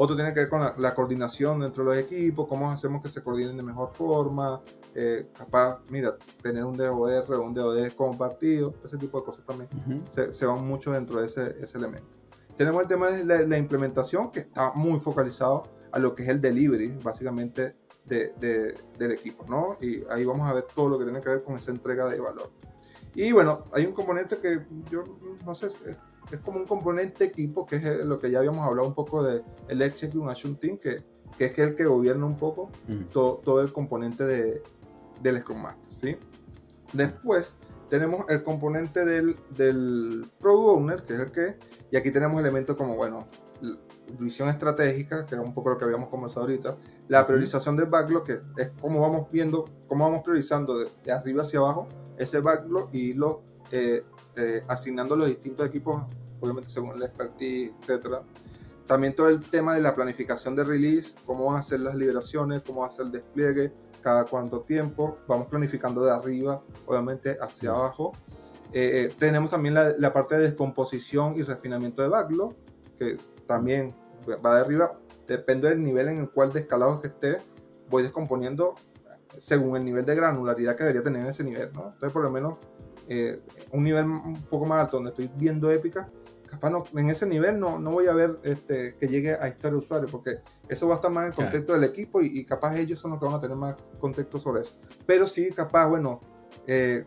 Speaker 2: Otro tiene que ver con la, coordinación dentro de los equipos, cómo hacemos que se coordinen de mejor forma, eh, capaz, mira, tener un DOR o un DOD compartido, ese tipo de cosas también se, van mucho dentro de ese, ese, elemento. Tenemos el tema de la, implementación, que está muy focalizado a lo que es el delivery, básicamente, de, del equipo, ¿no? Y ahí vamos a ver todo lo que tiene que ver con esa entrega de valor. Y bueno, hay un componente que yo no sé, es como un componente equipo, que es lo que ya habíamos hablado un poco de el Execution Team, que, que es el que gobierna un poco mm. todo, todo, el componente de, del Scrum Master, ¿sí? Después tenemos el componente del, del Product Owner, que es el que, y aquí tenemos elementos como, bueno, visión estratégica, que es un poco lo que habíamos conversado ahorita, la priorización del backlog, que es cómo vamos viendo, cómo vamos priorizando de, de arriba hacia abajo ese backlog y lo eh, eh, asignando los distintos equipos, obviamente según la expertise, etcétera. También todo el tema de la planificación de release, cómo van a ser las liberaciones, cómo va a ser el despliegue, cada cuánto tiempo. Vamos planificando de arriba, obviamente, hacia abajo. Eh, tenemos también la, la, parte de descomposición y refinamiento de backlog, que también va de arriba. Depende del nivel en el cual de escalado que esté, voy descomponiendo según el nivel de granularidad que debería tener en ese nivel. ¿no? Entonces, por lo menos, eh, un nivel un poco más alto donde estoy viendo épica, capaz no, en ese nivel no, no voy a ver este, que llegue a historia de usuario, porque eso va a estar más en el contexto del equipo y, capaz ellos son los que van a tener más contexto sobre eso. Pero sí, capaz, bueno, eh,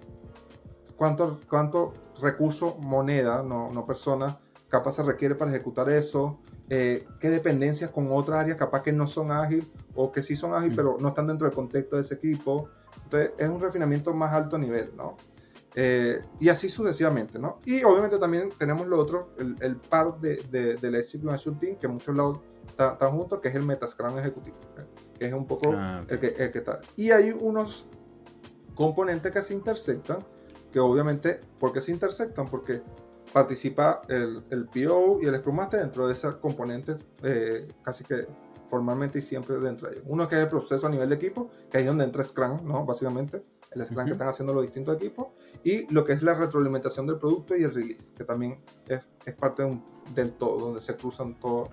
Speaker 2: cuánto, cuánto recurso, moneda, no, no persona, capaz se requiere para ejecutar eso, eh, qué dependencias con otras áreas capaz que no son ágiles o que sí son ágiles, mm. pero no están dentro del contexto de ese equipo. Entonces, es un refinamiento más alto nivel, ¿no? Eh, y así sucesivamente, ¿no? Y obviamente también tenemos lo otro, el, el par de, de, del Executive Team, que muchos lados están juntos, que es el Metascrum ejecutivo, ¿eh? que es un poco ah, el, que, el que está. Y hay unos componentes que se intersectan, que obviamente, ¿por qué se intersectan? Porque participa el, el PO y el Scrum Master dentro de esas componentes eh, casi que formalmente y siempre dentro de ellos. Uno que es el proceso a nivel de equipo, que es donde entra Scrum, ¿no? Básicamente el Scrum que están haciendo los distintos equipos, y lo que es la retroalimentación del producto y el release, que también es, es parte del todo, donde se cruzan todos.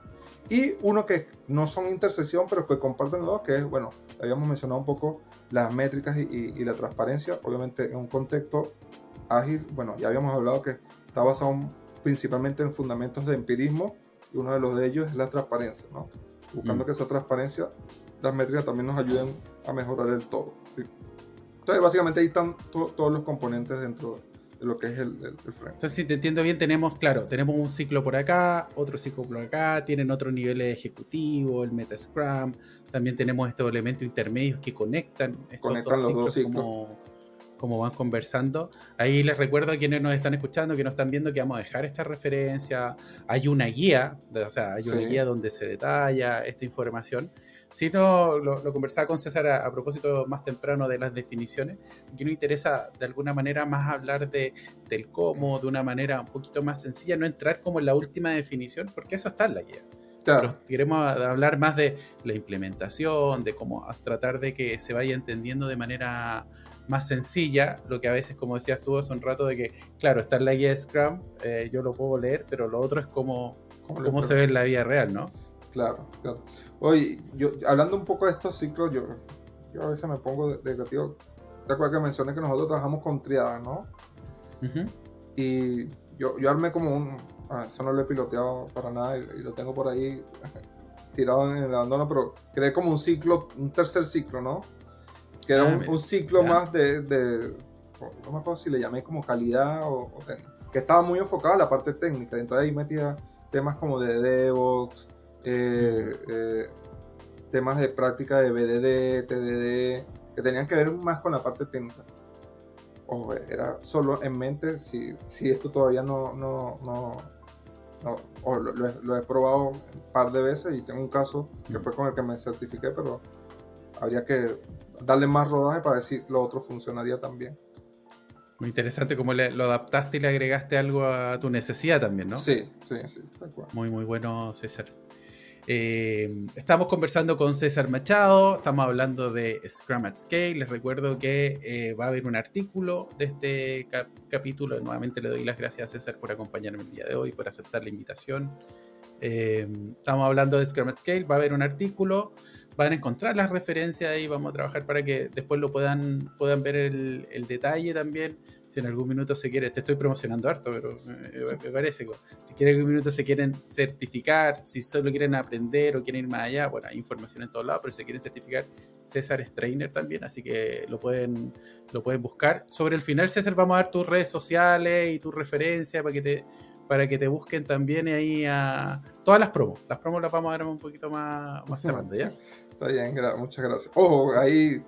Speaker 2: Y uno que no son intersección, pero que comparten los dos, que es, bueno, habíamos mencionado un poco las métricas y, y, la transparencia, obviamente en un contexto ágil, bueno, ya habíamos hablado que está basado principalmente en fundamentos de empirismo, y uno de los de ellos es la transparencia, ¿no? Buscando mm. que esa transparencia, las métricas también nos ayuden a mejorar el todo. Entonces, básicamente ahí están todos los componentes dentro de lo que es el, el,
Speaker 1: Entonces, si te entiendo bien, tenemos, claro, tenemos un ciclo por acá, otro ciclo por acá, tienen otros niveles ejecutivos, el Meta Scrum, también tenemos estos elementos intermedios que conectan estos
Speaker 2: conectan los dos ciclos.
Speaker 1: Como, van conversando. Ahí les recuerdo a quienes nos están escuchando, que nos están viendo, que vamos a dejar esta referencia. Hay una guía, o sea, hay una guía donde se detalla esta información. Si no, lo, conversaba con César a, propósito más temprano de las definiciones, que nos interesa de alguna manera más hablar de, del cómo, de una manera un poquito más sencilla, no entrar como en la última definición, porque eso está en la guía. Pero queremos hablar más de la implementación, de cómo tratar de que se vaya entendiendo de manera más sencilla, lo que a veces, como decías tú hace un rato, de que, claro, está en la guía de Scrum, eh, yo lo puedo leer, pero lo otro es cómo, cómo se ve en la vida real, ¿no?
Speaker 2: Claro, claro. Oye, yo, hablando un poco de estos ciclos, yo, yo a veces me pongo de, creativo. ¿Te acuerdas que mencioné que nosotros trabajamos con triadas, no? Y yo, yo armé como un. Ah, eso no lo he piloteado para nada y, lo tengo por ahí (laughs) tirado en el abandono, pero creé como un ciclo, un tercer ciclo, ¿no? Que era ah, un, ciclo más de, de, No me acuerdo si le llamé como calidad o, que estaba muy enfocado en la parte técnica. Entonces ahí metía temas como de DevOps, eh, eh, temas de práctica de BDD, TDD, que tenían que ver más con la parte técnica. o era solo en mente si, si esto todavía no, no, no, o lo, he probado un par de veces y tengo un caso que fue con el que me certifiqué, pero habría que darle más rodaje para ver si lo otro funcionaría también.
Speaker 1: Muy interesante cómo lo adaptaste y le agregaste algo a tu necesidad también, ¿no?
Speaker 2: Sí, sí, sí,
Speaker 1: Muy, muy bueno, César. Eh, estamos conversando con César Machado, estamos hablando de Scrum at Scale. Les recuerdo que eh, va a haber un artículo de este capítulo. Nuevamente le doy las gracias a César por acompañarme el día de hoy, por aceptar la invitación. Eh, estamos hablando de Scrum at Scale, va a haber un artículo, van a encontrar las referencias ahí, vamos a trabajar para que después lo puedan, puedan ver el, el detalle también si en algún minuto se quiere, te estoy promocionando harto, pero me, parece, si quieren en algún minuto se quieren certificar, si solo quieren aprender o quieren ir más allá, bueno, hay información en todos lados, pero si quieren certificar, César es trainer también, así que lo pueden, lo pueden buscar. Sobre el final, César, vamos a dar tus redes sociales y tus referencias para que te para que te busquen también ahí a todas las promos. Las promos las vamos a dar un poquito más, más cerrando, ¿ya?
Speaker 2: Está bien, muchas gracias. Ojo, ahí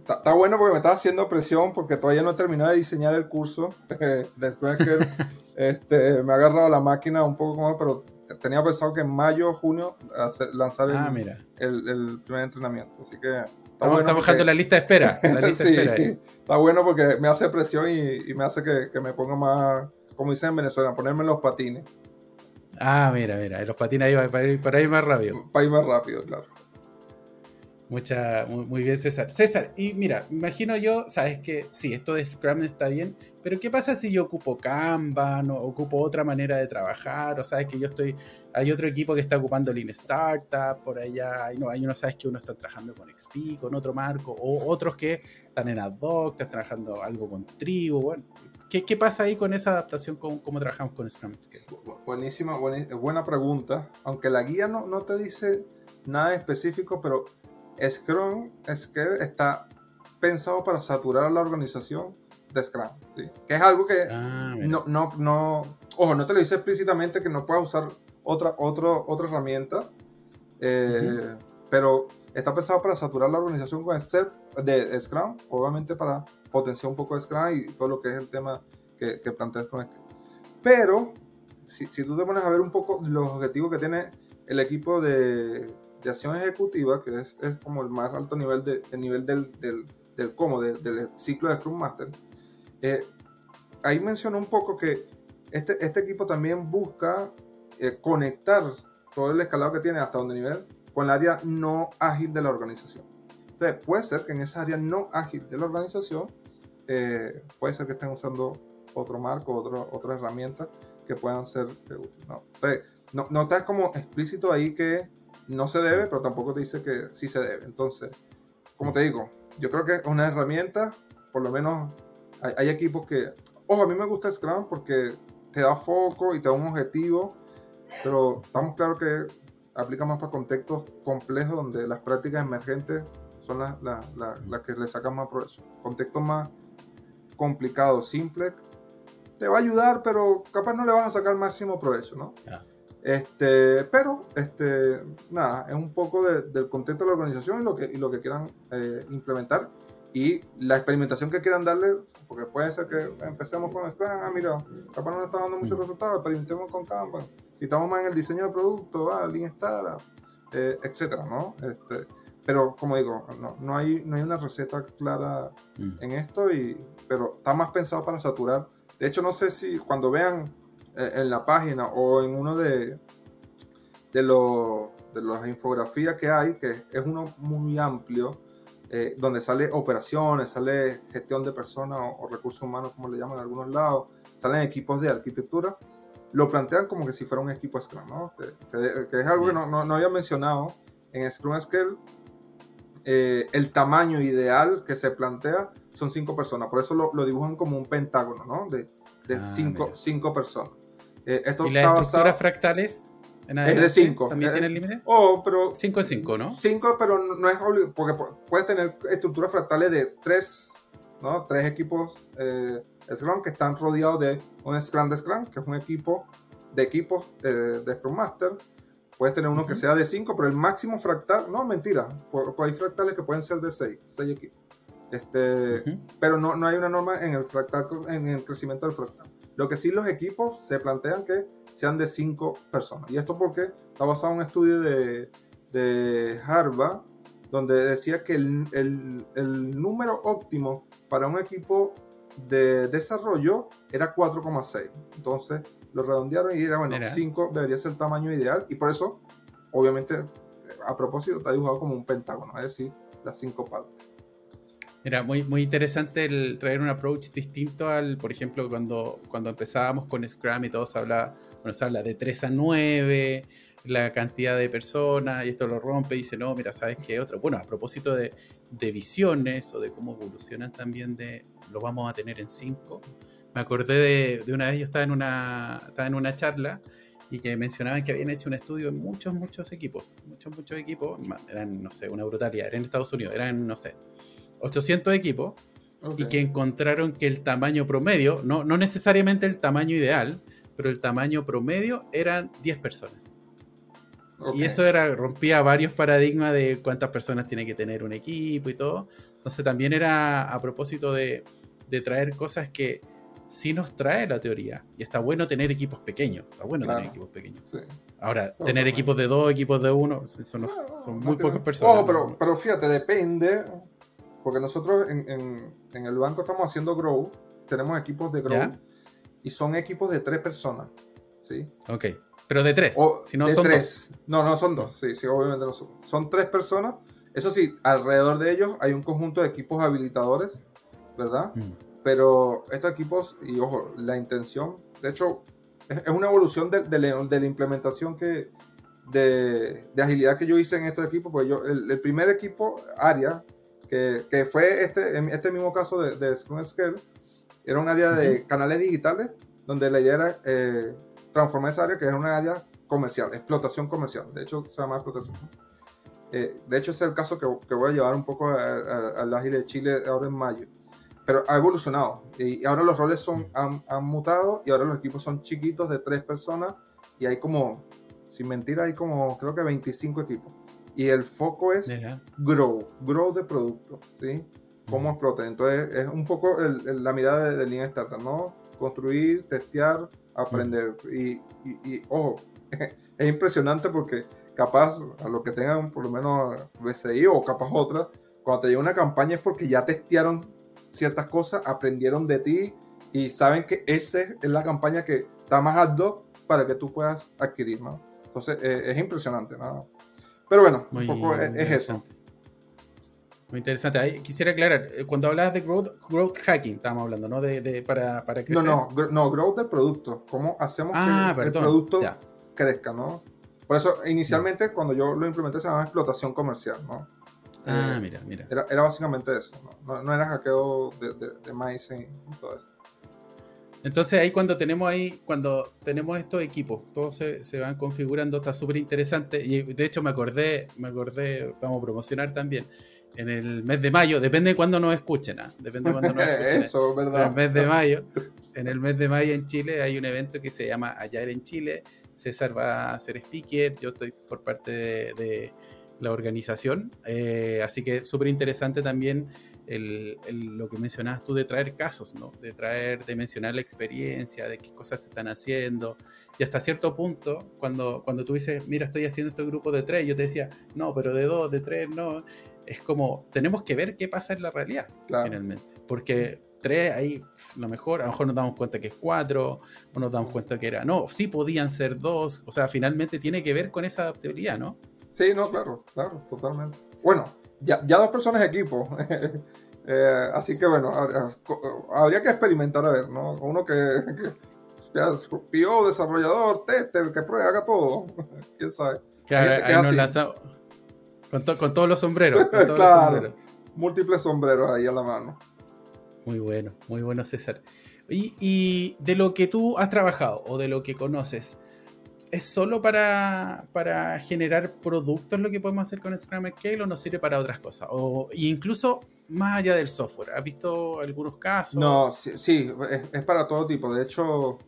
Speaker 2: Está, bueno porque me está haciendo presión porque todavía no he terminado de diseñar el curso. (laughs) Después (laughs) que este, me ha agarrado la máquina un poco como, pero tenía pensado que en mayo o junio lanzar
Speaker 1: ah,
Speaker 2: el, el, primer entrenamiento. Así que
Speaker 1: estamos, bueno la lista de espera. (laughs)
Speaker 2: está bueno porque me hace presión y, me hace que, que, me ponga más, como dicen en Venezuela, ponerme los patines.
Speaker 1: Ah, mira, mira, los patines ahí para ir, para ir más rápido.
Speaker 2: Para ir más rápido, claro.
Speaker 1: Mucha, muy, bien, César. César, y mira, imagino yo, sabes que sí, esto de Scrum está bien, pero ¿qué pasa si yo ocupo Kanban o ocupo otra manera de trabajar? O sabes que yo estoy, hay otro equipo que está ocupando Lean Startup, por allá, hay, no, hay uno, sabes que uno está trabajando con XP, con otro marco, o otros que están en Adhoc, están trabajando algo con Tribu, bueno. ¿Qué, ¿Qué, pasa ahí con esa adaptación? ¿Cómo, cómo trabajamos con Scrum?
Speaker 2: Buenísima, buena, pregunta. Aunque la guía no, no te dice nada específico, pero Scrum es que está pensado para saturar la organización de Scrum, ¿sí? que es algo que ah, no, no, no, ojo, no te lo dice explícitamente que no puedas usar otra, otra otra herramienta, eh, pero está pensado para saturar la organización con el de Scrum, obviamente para potenciar un poco de Scrum y todo lo que es el tema que, que planteas con Scrum. Pero, si, si tú te pones a ver un poco los objetivos que tiene el equipo de de acción ejecutiva, que es, es, como el más alto nivel, de, el nivel del, del, del cómo, del, ciclo de Scrum Master, eh, ahí mencionó un poco que este, este equipo también busca eh, conectar todo el escalado que tiene hasta donde nivel con el área no ágil de la organización. Entonces, puede ser que en esa área no ágil de la organización, eh, puede ser que estén usando otro marco, otro, otra herramienta que puedan ser útiles. ¿no? Entonces, no, no está como explícito ahí que no se debe, pero tampoco te dice que sí se debe. Entonces, como te digo, yo creo que es una herramienta, por lo menos hay, equipos que, ojo, a mí me gusta Scrum porque te da foco y te da un objetivo, pero estamos claros que aplica más para contextos complejos donde las prácticas emergentes son las, que le sacan más provecho. Contextos más complicados, simples, te va a ayudar, pero capaz no le vas a sacar máximo provecho, ¿no? Este, pero, este, nada, es un poco del contexto de la organización y lo que, y lo que quieran eh, implementar y la experimentación que quieran darle, porque puede ser que empecemos con Scrum, ah, mira, capaz no nos está dando muchos mm. resultados, experimentemos con Kanban. Si estamos más en el diseño de producto, ah, Lean Startup, eh, etcétera, ¿no? Este, pero como digo, no, no, hay, no hay una receta clara mm. en esto, y, pero está más pensado para saturar. De hecho, no sé si cuando vean en la página o en uno de, de, lo, de las infografías que hay, que es uno muy amplio, eh, donde sale operaciones, sale gestión de personas o, recursos humanos, como le llaman en algunos lados, salen equipos de arquitectura, lo plantean como que si fuera un equipo Scrum, ¿no? que, es algo que no, no, había mencionado. En Scrum Scale, eh, el tamaño ideal que se plantea son cinco personas, por eso lo, lo dibujan como un pentágono, ¿no? De, de ah, cinco, cinco, personas.
Speaker 1: Eh, esto ¿Y las estructuras fractales?
Speaker 2: es de 5.
Speaker 1: ¿También tiene el límite?
Speaker 2: Oh, pero.
Speaker 1: 5 en 5, ¿no?
Speaker 2: 5, pero no es obligatorio. Porque puedes tener estructuras fractales de 3, ¿no? 3 equipos eh, Scrum que están rodeados de un Scrum de Scrum, que es un equipo de equipos eh, de Scrum Master. Puedes tener uno que sea de 5, pero el máximo fractal, no, mentira. Hay fractales que pueden ser de 6, 6 equipos. Este, Pero no, no hay una norma en el fractal, en el crecimiento del fractal. Lo que sí los equipos se plantean que sean de cinco personas. Y esto porque está basado en un estudio de, de Harvard, donde decía que el, el, el, número óptimo para un equipo de desarrollo era 4,6. Entonces lo redondearon y era, bueno, 5 debería ser el tamaño ideal. Y por eso, obviamente, a propósito, está dibujado como un pentágono, es decir, las cinco partes.
Speaker 1: Era muy, muy interesante el traer un approach distinto al, por ejemplo, cuando, cuando empezábamos con Scrum y todos hablaba bueno, se habla de 3 a 9, la cantidad de personas, y esto lo rompe y dice, no, mira, ¿sabes qué otro? Bueno, a propósito de, de visiones o de cómo evolucionan también, de lo vamos a tener en 5. Me acordé de, de, una vez, yo estaba en una, estaba en una charla y que mencionaban que habían hecho un estudio en muchos, muchos equipos, muchos, muchos equipos, eran, no sé, una brutalidad, eran en Estados Unidos, eran, no sé, 800 equipos, y que encontraron que el tamaño promedio, no, no necesariamente el tamaño ideal, pero el tamaño promedio eran 10 personas. Y eso era, rompía varios paradigmas de cuántas personas tiene que tener un equipo y todo. Entonces también era a propósito de, de traer cosas que sí nos trae la teoría. Y está bueno tener equipos pequeños. Está bueno tener equipos pequeños. Ahora, tener equipos de dos, equipos de uno, son, son muy pocas personas.
Speaker 2: Oh, pero, pero fíjate, depende. Porque nosotros en, en, en, el banco estamos haciendo Grow. Tenemos equipos de Grow y son equipos de tres personas. ¿sí?
Speaker 1: Ok, pero de tres.
Speaker 2: si no son tres. No, no son dos. Sí, sí, obviamente no son. Son tres personas. Eso sí, alrededor de ellos hay un conjunto de equipos habilitadores, ¿verdad? Mm. Pero estos equipos, y ojo, la intención, de hecho, es, una evolución de, la implementación que, de, agilidad que yo hice en estos equipos, pues yo, el, primer equipo, área, que, que, fue este, este mismo caso de, de Scrum Scale, era un área de canales digitales, donde la idea era eh, transformar esa área que era una área comercial, explotación comercial. De hecho, se llama explotación. Eh, de hecho, ese es el caso que, que voy a llevar un poco al ágil de Chile ahora en mayo. Pero ha evolucionado y ahora los roles son, han, han, mutado y ahora los equipos son chiquitos de tres personas y hay como, sin mentir, hay como creo que 25 equipos. Y el foco es grow, grow de producto, ¿sí? cómo explota. Entonces es un poco la mirada de, de Lean Startup, ¿no? Construir, testear, aprender. Y, y, ojo, (laughs) es impresionante porque capaz a los que tengan por lo menos BCI o capaz otras, cuando te llega una campaña es porque ya testearon ciertas cosas, aprendieron de ti y saben que esa es la campaña que está más alto para que tú puedas adquirir, ¿no? Entonces es impresionante, ¿no? Pero bueno, un poco es eso.
Speaker 1: Muy interesante. quisiera aclarar, eh, cuando hablabas de growth, growth hacking, estábamos hablando, ¿no? De, de para, para
Speaker 2: crecer. No, no, no, growth del producto. ¿Cómo hacemos que ah, el producto crezca, no? Por eso, inicialmente, cuando yo lo implementé, se llamaba explotación comercial, ¿no?
Speaker 1: Ah, eh, mira, mira.
Speaker 2: Era, era, básicamente eso, ¿no? No, era hackeo de, de, de maíz y todo eso.
Speaker 1: Entonces ahí cuando tenemos ahí, cuando tenemos estos equipos, todos se, se van configurando, está súper interesante. Y de hecho me acordé, me acordé, vamos a promocionar también en el mes de mayo, depende de cuándo nos escuchen, ¿ah? depende de cuándo nos (laughs) escuchen.
Speaker 2: Eso, ¿verdad?
Speaker 1: En el mes de mayo, en el mes de mayo en Chile hay un evento que se llama Ayer en Chile. César va a ser speaker, yo estoy por parte de, la organización. Eh, así que súper interesante también lo que mencionabas tú de traer casos, ¿no? De traer, de mencionar la experiencia, de qué cosas se están haciendo. Y hasta cierto punto, cuando, cuando tú dices, mira, estoy haciendo este grupo de tres, yo te decía, no, pero de dos, de tres, no. Es como, tenemos que ver qué pasa en la realidad, finalmente. Porque tres, ahí lo mejor, a lo mejor nos damos cuenta que es cuatro, o nos damos cuenta que era, no, sí podían ser dos, o sea, finalmente tiene que ver con esa adaptabilidad, ¿no?
Speaker 2: Sí, no, claro, claro, totalmente. Bueno, ya, ya dos personas equipo, (laughs) eh, así que bueno, habría, que experimentar a ver, ¿no? Uno que, que desarrollador, tester, que pruebe, haga todo, (laughs) quién sabe.
Speaker 1: con, con, todos los sombreros.
Speaker 2: claro, múltiples sombreros ahí a la mano.
Speaker 1: Muy bueno, muy bueno César. Y, de lo que tú has trabajado o de lo que conoces, ¿es solo para, para generar productos lo que podemos hacer con Scrum Scale o nos sirve para otras cosas? O incluso más allá del software. ¿Has visto algunos casos?
Speaker 2: No, sí, es, para todo tipo. De hecho,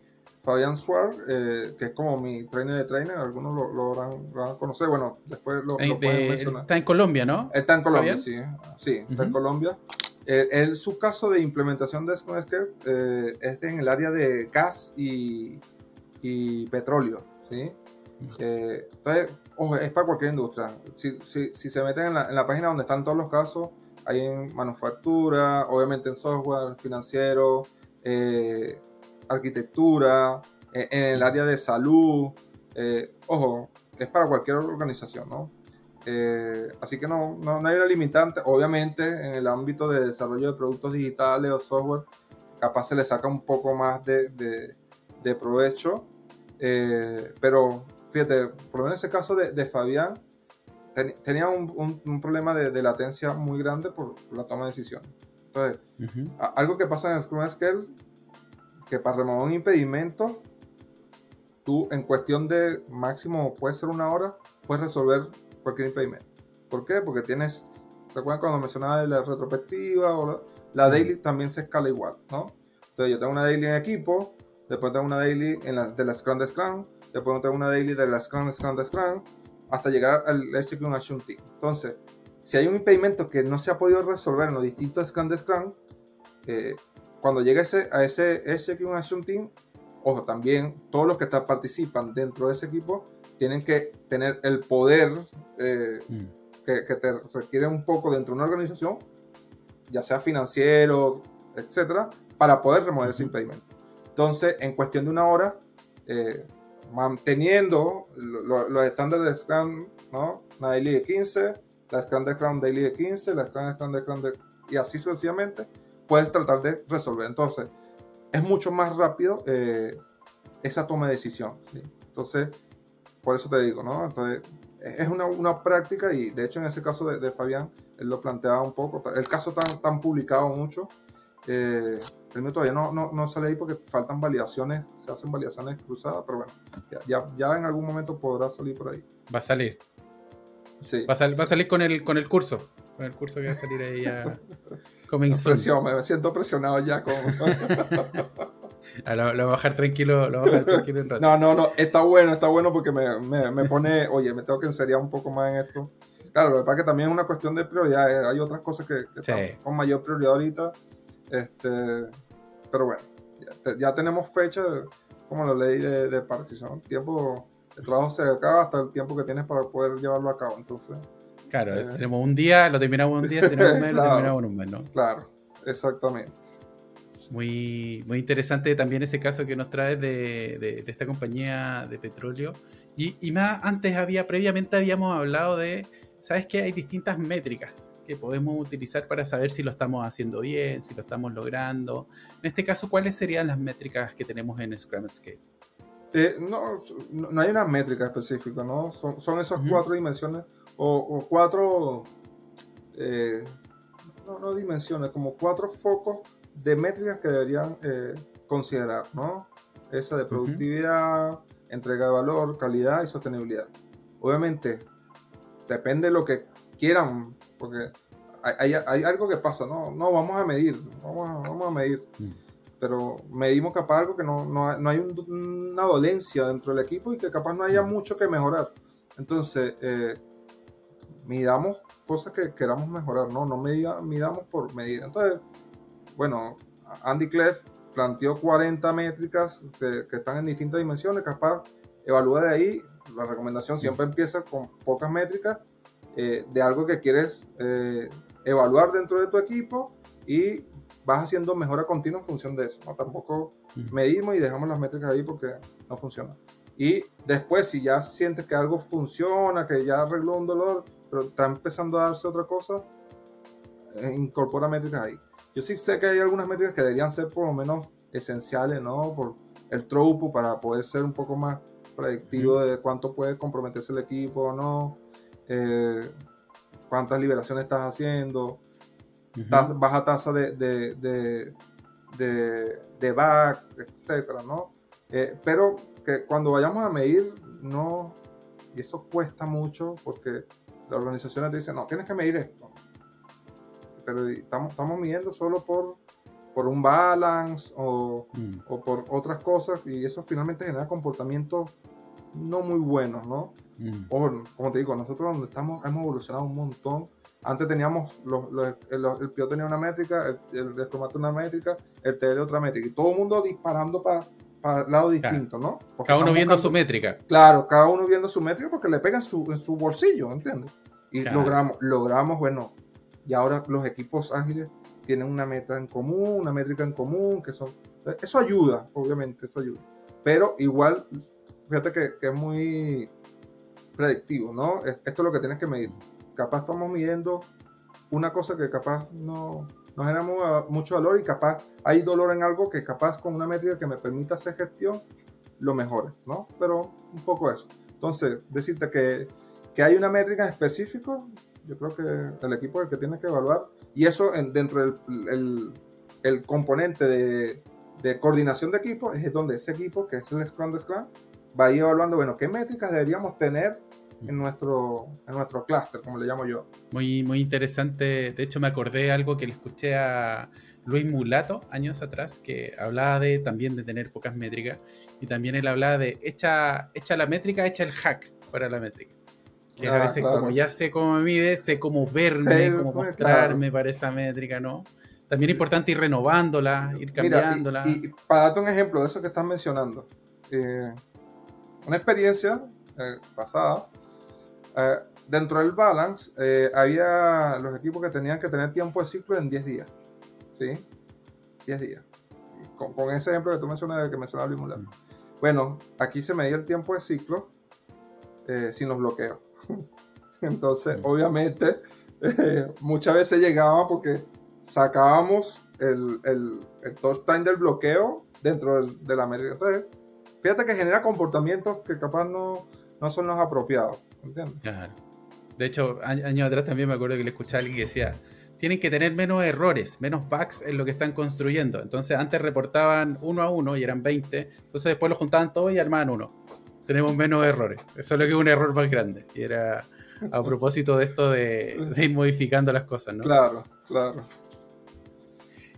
Speaker 2: Fabian Swar, eh, que es como mi trainer de trainer, algunos lo, lo, van, a conocer. Bueno, después lo, pueden mencionar.
Speaker 1: Está en Colombia, ¿no?
Speaker 2: Está en Colombia, sí. Sí, está en Colombia. Eh, su caso de implementación de Snowscape eh, es en el área de gas y, y petróleo, Eh, entonces, ojo, es para cualquier industria. Si, se meten en la, página donde están todos los casos, hay en manufactura, obviamente en software, financiero, eh, arquitectura, en el área de salud. ojo, es para cualquier organización, ¿no? Eh, así que no, no, hay una limitante. Obviamente, en el ámbito de desarrollo de productos digitales o software, capaz se le saca un poco más de, provecho. Eh, pero fíjate, por lo menos en ese caso de, de Fabián, tenía un, un, problema de, latencia muy grande por la toma de decisiones. Entonces, algo que pasa en Scrum Scale, que para remover un impedimento, tú en cuestión de máximo puede ser una hora, puedes resolver cualquier impedimento. ¿Por qué? Porque tienes, ¿te acuerdas cuando mencionaba de la retrospectiva o la, daily también se escala igual, ¿no? Entonces yo tengo una daily en equipo, después tengo una daily en la, de la Scrum de Scrum, después tengo una daily de la Scrum de Scrum de Scrum, hasta llegar al Execute Action Team. Entonces, si hay un impedimento que no se ha podido resolver en los distintos Scrum de Scrum, eh, cuando llega ese, a ese Execute Action Team, ojo, también todos los que participan dentro de ese equipo tienen que tener el poder eh, mm. que, te requiere un poco dentro de una organización, ya sea financiero, etcétera, para poder remover ese impedimento. Entonces, en cuestión de una hora, eh, manteniendo los estándares de Scrum, ¿no? Una daily de 15, la Scrum de Scrum daily de 15, la Scrum de Scrum de Scrum de... y así sucesivamente, puedes tratar de resolver. Entonces, es mucho más rápido eh, esa toma de decisión. Entonces, por eso te digo, ¿no? Entonces, es una, una práctica y de hecho en ese caso de, Fabián, él lo planteaba un poco, el caso tan, tan publicado mucho, eh, el todavía no, no, no, sale ahí porque faltan validaciones, se hacen validaciones cruzadas, pero bueno, ya, ya, en algún momento podrá salir por ahí.
Speaker 1: Va a salir. Sí. Va a, va a salir con el, con el curso, con el curso que va a salir ahí ya. (laughs)
Speaker 2: Presión, me siento presionado ya con... (laughs)
Speaker 1: Ah, lo, voy a bajar tranquilo, lo voy a tranquilo
Speaker 2: rato. No, no, no, está bueno, está bueno porque me, me, me pone, oye, me tengo que enseriar un poco más en esto. Claro, lo que pasa es que también es una cuestión de prioridad, hay otras cosas que, están con mayor prioridad ahorita, este, pero bueno, ya, tenemos fecha, como la ley de, de partición, tiempo, el trabajo se acaba hasta el tiempo que tienes para poder llevarlo a cabo, entonces...
Speaker 1: Claro, eh, tenemos un día, lo terminamos un día, tenemos un mes, lo terminamos en un mes, ¿no?
Speaker 2: Claro, exactamente.
Speaker 1: Muy, muy interesante también ese caso que nos trae de, de, esta compañía de petróleo. Y, y, más antes había, previamente habíamos hablado de, ¿sabes que Hay distintas métricas que podemos utilizar para saber si lo estamos haciendo bien, si lo estamos logrando. En este caso, ¿cuáles serían las métricas que tenemos en Scrum Scale?
Speaker 2: Eh, no, no hay una métrica específica, ¿no? Son, son esas cuatro dimensiones o, cuatro, eh, no, no dimensiones, como cuatro focos de métricas que deberían eh, considerar, ¿no? Esa de productividad, entrega de valor, calidad y sostenibilidad. Obviamente, depende de lo que quieran, porque hay, hay, algo que pasa, ¿no? No, vamos a medir, vamos a, vamos a medir. Mm. Pero medimos capaz algo que no, no, no hay una dolencia dentro del equipo y que capaz no haya mm. mucho que mejorar. Entonces, eh, midamos cosas que queramos mejorar, no, no midamos por medida. Entonces, bueno, Andy Clef planteó 40 métricas que, están en distintas dimensiones, capaz evalúa de ahí, la recomendación siempre empieza con pocas métricas eh, de algo que quieres eh, evaluar dentro de tu equipo y vas haciendo mejora continua en función de eso. ¿no? Tampoco medimos y dejamos las métricas ahí porque no funciona. Y después, si ya sientes que algo funciona, que ya arregló un dolor, pero está empezando a darse otra cosa, eh, incorpora métricas ahí. Yo sí sé que hay algunas métricas que deberían ser por lo menos esenciales, ¿no? Por el throughput para poder ser un poco más predictivo de cuánto puede comprometerse el equipo o no, eh, cuántas liberaciones estás haciendo, baja tasa de, de, de, back, etcétera, ¿no? Eh, pero que cuando vayamos a medir, no, y eso cuesta mucho porque las organizaciones dicen, no, tienes que medir esto. Pero estamos, estamos midiendo solo por, por un balance o, mm. o por otras cosas y eso finalmente genera comportamientos no muy buenos, ¿no? Mm. O, como te digo, nosotros donde estamos hemos evolucionado un montón. Antes teníamos, los, el, el PIO tenía una métrica, el, el una métrica, el TL otra métrica, y todo el mundo disparando para para lado distinto, ¿no?
Speaker 1: cada uno viendo su métrica.
Speaker 2: Claro, cada uno viendo su métrica porque le pega en su, en su bolsillo, ¿entiendes? Y logramos, logramos, bueno, y ahora los equipos ágiles tienen una meta en común, una métrica en común, que son... Eso ayuda, obviamente, eso ayuda. Pero igual, fíjate que, que es muy predictivo, ¿no? Esto es lo que tienes que medir. Capaz estamos midiendo una cosa que capaz no, no genera mucho valor y capaz hay dolor en algo que capaz con una métrica que me permita hacer gestión lo mejore, ¿no? Pero un poco eso. Entonces, decirte que, que hay una métrica en específico, yo creo que el equipo es el que tiene que evaluar y eso en, dentro del el, el componente de, de, coordinación de equipo es donde ese equipo, que es el Scrum de Scrum, va a ir evaluando, bueno, qué métricas deberíamos tener en nuestro, en nuestro clúster, como le llamo yo.
Speaker 1: Muy, muy interesante. De hecho, me acordé de algo que le escuché a Luis Mulato años atrás, que hablaba de también de tener pocas métricas. Y también él hablaba de echa, echa la métrica, echa el hack para la métrica. Que a ah, veces, como ya sé cómo me mide, sé cómo verme, cómo mostrarme para esa métrica, ¿no? También es importante ir renovándola, ir cambiándola.
Speaker 2: y, para darte un ejemplo de eso que estás mencionando, eh, una experiencia eh, pasada, eh, dentro del balance eh, había los equipos que tenían que tener tiempo de ciclo en 10 días. ¿Sí? 10 días. Con, ese ejemplo que tú mencionas, que mencionaba Limular. Bueno, aquí se medía el tiempo de ciclo eh, sin los bloqueos. (laughs) Entonces, obviamente, muchas veces llegaban porque sacábamos el, el, el touch time del bloqueo dentro de la medida. Entonces, fíjate que genera comportamientos que capaz no, no son los apropiados.
Speaker 1: De hecho, años atrás también me acuerdo que le escuchaba a alguien que decía, tienen que tener menos errores, menos bugs en lo que están construyendo. Entonces antes reportaban uno a uno y eran 20, entonces después lo juntaban todos y armaban uno. Tenemos menos errores. Eso es lo que es un error más grande. Y era a propósito de esto de, de ir modificando las cosas, ¿no?
Speaker 2: Claro, claro.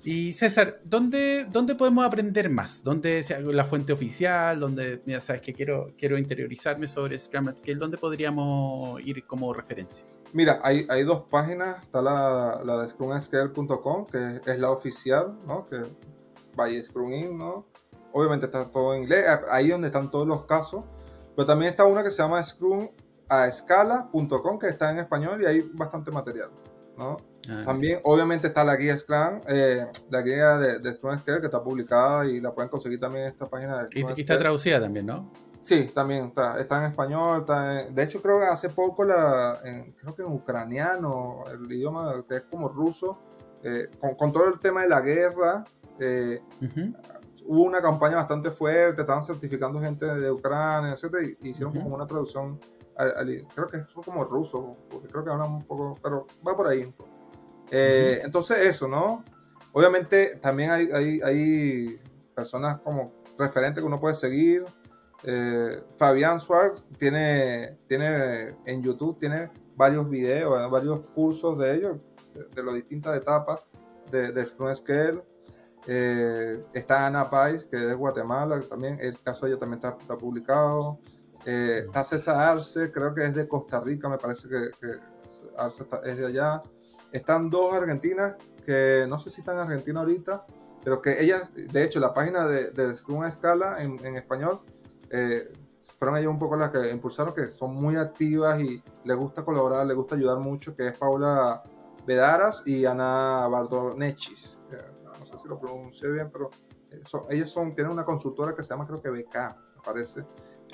Speaker 1: Y César, ¿dónde, ¿dónde podemos aprender más? ¿Dónde es la fuente oficial? ¿Dónde, ya sabes que quiero, quiero interiorizarme sobre Scrum at Scale? ¿Dónde podríamos ir como referencia?
Speaker 2: Mira, hay, hay dos páginas. Está la, la de scrumatscale.com, que es la oficial, ¿no? Que vaya Scrum In, ¿no? Obviamente está todo en inglés, ahí donde están todos los casos. Pero también está una que se llama scrumascala.com, que está en español y hay bastante material, ¿no? Ah, también, obviamente, está la guía Scrum, eh, la guía de, de Scrum Scale, que está publicada y la pueden conseguir también en esta página.
Speaker 1: De y, está traducida también, ¿no?
Speaker 2: Sí, también está, está en español. Está de hecho, creo que hace poco, la, creo que en ucraniano, el idioma que es como ruso, eh, con, todo el tema de la guerra, eh, hubo una campaña bastante fuerte, estaban certificando gente de Ucrania, etc. Y, hicieron como una traducción, creo que fue como ruso, porque creo que hablan un poco, pero va por ahí. Eh, entonces eso, ¿no? Obviamente también hay, hay, personas como referentes que uno puede seguir. Eh, Fabián Suárez tiene, tiene en YouTube tiene varios videos, varios cursos de ellos, de, las distintas etapas de, de Scrum Scale. Eh, está Ana Pais, que es de Guatemala, también el caso de ella también está, publicado. está César Arce, creo que es de Costa Rica, me parece que, Arce es de allá. Están dos argentinas que no sé si están en Argentina ahorita, pero que ellas, de hecho, la página de, de Scrum a Escala en, en español, eh, fueron ellas un poco las que impulsaron, que son muy activas y les gusta colaborar, les gusta ayudar mucho, que es Paula Vedaras y Ana Bardonechis. No sé si lo pronuncié bien, pero eh, son, ellos son, tienen una consultora que se llama creo que BK, me parece.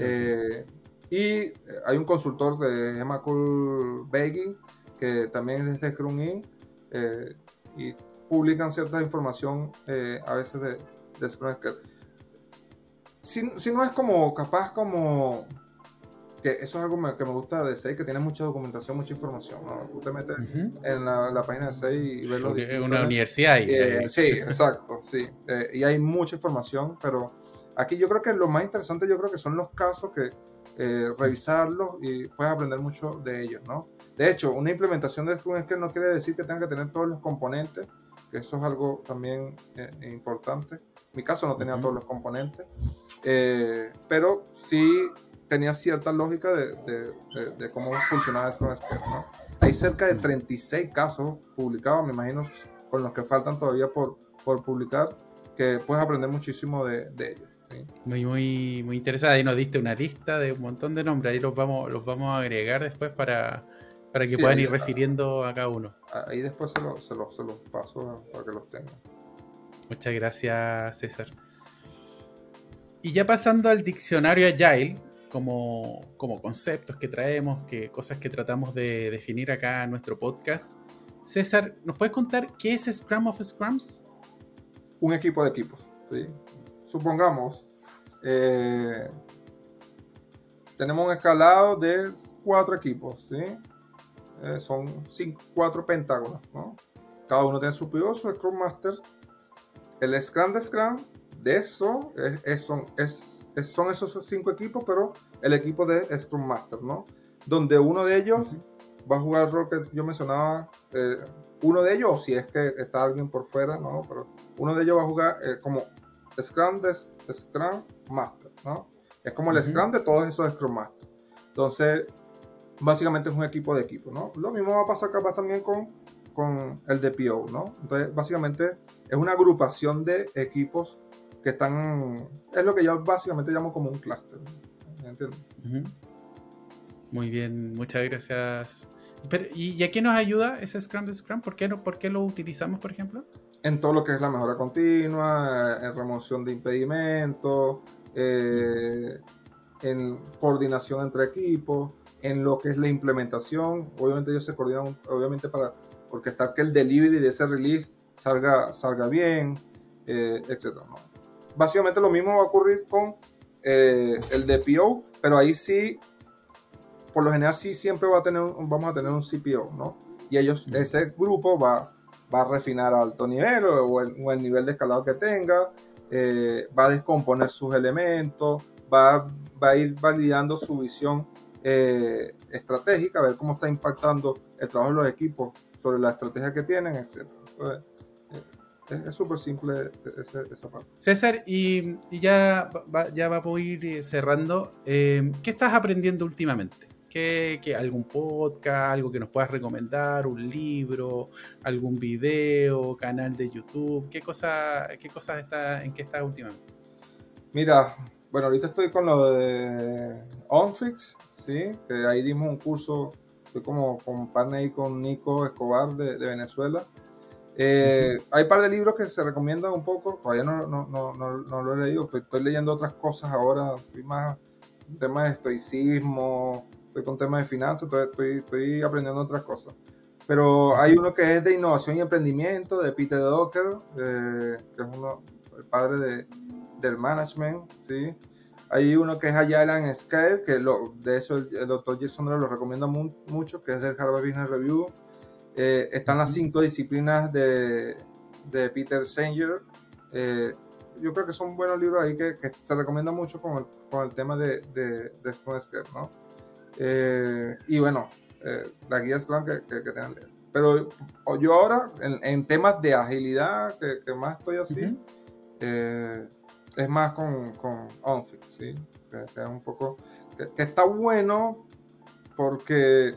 Speaker 2: Eh, y hay un consultor de Cool Begging, que también es de Scrum Inc. Eh, y publican cierta información eh, a veces de, de Scrum Si, si, no es como capaz como que eso es algo que me gusta de SEI, que tiene mucha documentación, mucha información. ¿no? Tú te metes en la, la, página de SEI y ves los
Speaker 1: Es una universidad. Y,
Speaker 2: eh, sí, exacto, sí. Eh, y hay mucha información, pero aquí yo creo que lo más interesante yo creo que son los casos que eh, revisarlos y puedes aprender mucho de ellos, ¿no? De hecho, una implementación de Scrum que no quiere decir que tenga que tener todos los componentes, que eso es algo también eh, importante. En mi caso no tenía todos los componentes, eh, pero sí tenía cierta lógica de, de, de, cómo funcionaba Scrum ¿no? Hay cerca de 36 casos publicados, me imagino, con los que faltan todavía por, por publicar, que puedes aprender muchísimo de, ellos.
Speaker 1: Muy, muy, muy interesada. Ahí nos diste una lista de un montón de nombres. Ahí los vamos, los vamos a agregar después para, para que puedan ir refiriendo a cada uno.
Speaker 2: Ahí después se los se lo, se paso para que los tengan.
Speaker 1: Muchas gracias, César. Y ya pasando al diccionario Agile, como, como conceptos que traemos, que, cosas que tratamos de definir acá en nuestro podcast. César, ¿nos puedes contar qué es Scrum of Scrums?
Speaker 2: Un equipo de equipos. ¿sí? Supongamos, eh, tenemos un escalado de cuatro equipos. ¿sí? Eh, son cinco, cuatro pentágonos, ¿no? Cada uno tiene su PO, su Scrum Master. El Scrum de Scrum, de eso, es, son, es, son esos cinco equipos, pero el equipo de Scrum Master, ¿no? Donde uno de ellos va a jugar el rol que yo mencionaba, eh, uno de ellos, si es que está alguien por fuera, ¿no? Pero uno de ellos va a jugar eh, como Scrum de Scrum Master, ¿no? Es como el Scrum de todos esos Scrum Master. Entonces, básicamente es un equipo de equipo, ¿no? Lo mismo va a pasar capaz también con, con el DPO, ¿no? Entonces, básicamente es una agrupación de equipos que están, es lo que yo básicamente llamo como un clúster, ¿me entiendes?
Speaker 1: Muy bien, muchas gracias. ¿Y a qué nos ayuda ese Scrum de Scrum? ¿Por qué, ¿Por qué lo utilizamos, por ejemplo?
Speaker 2: En todo lo que es la mejora continua, en remoción de impedimentos, eh, en coordinación entre equipos en lo que es la implementación. Obviamente ellos se coordinan, obviamente para orquestar que el delivery de ese release salga, salga bien, eh, etc. Básicamente lo mismo va a ocurrir con eh, el DPO, pero ahí sí, por lo general sí siempre va a tener, vamos a tener un CPO, ¿no? Y ellos, ese grupo va, va a refinar a alto nivel o el, nivel de escalado que tenga, eh, va a descomponer sus elementos, va, va a ir validando su visión eh, estratégica, ver cómo está impactando el trabajo de los equipos sobre la estrategia que tienen, etc. Eh, es súper simple esa parte.
Speaker 1: César, y, ya, va, ya va a ir cerrando. Eh, ¿Qué estás aprendiendo últimamente? ¿Qué, algún podcast, algo que nos puedas recomendar, un libro, algún video, canal de YouTube? ¿Qué, cosa, qué cosas está, en qué estás últimamente?
Speaker 2: Mira, bueno, ahorita estoy con lo de OnFix, que ahí dimos un curso, estoy como con ahí con Nico Escobar de, Venezuela. Eh, hay un par de libros que se recomiendan un poco, todavía no, no, no, no lo he leído, estoy, leyendo otras cosas ahora, estoy más temas de estoicismo, estoy con temas de finanzas, entonces estoy, estoy aprendiendo otras cosas. Pero hay uno que es de innovación y emprendimiento, de Peter Docker, eh, que es uno, el padre de, del management, ¿sí? Hay uno que es Agile and Scale, que lo, de eso el, doctor Jason lo recomienda mucho, que es del Harvard Business Review. Eh, están las cinco disciplinas de, de Peter Sanger. Eh, yo creo que son buenos libros ahí que, se recomiendan mucho con el, con el tema de, de, de Scrum ¿no? Eh, y bueno, la guía Scrum que, que, que tengan leer. Pero yo ahora, en, en temas de agilidad, que, más estoy así, es más con, con OnFit, ¿sí? Que, es un poco, que, está bueno porque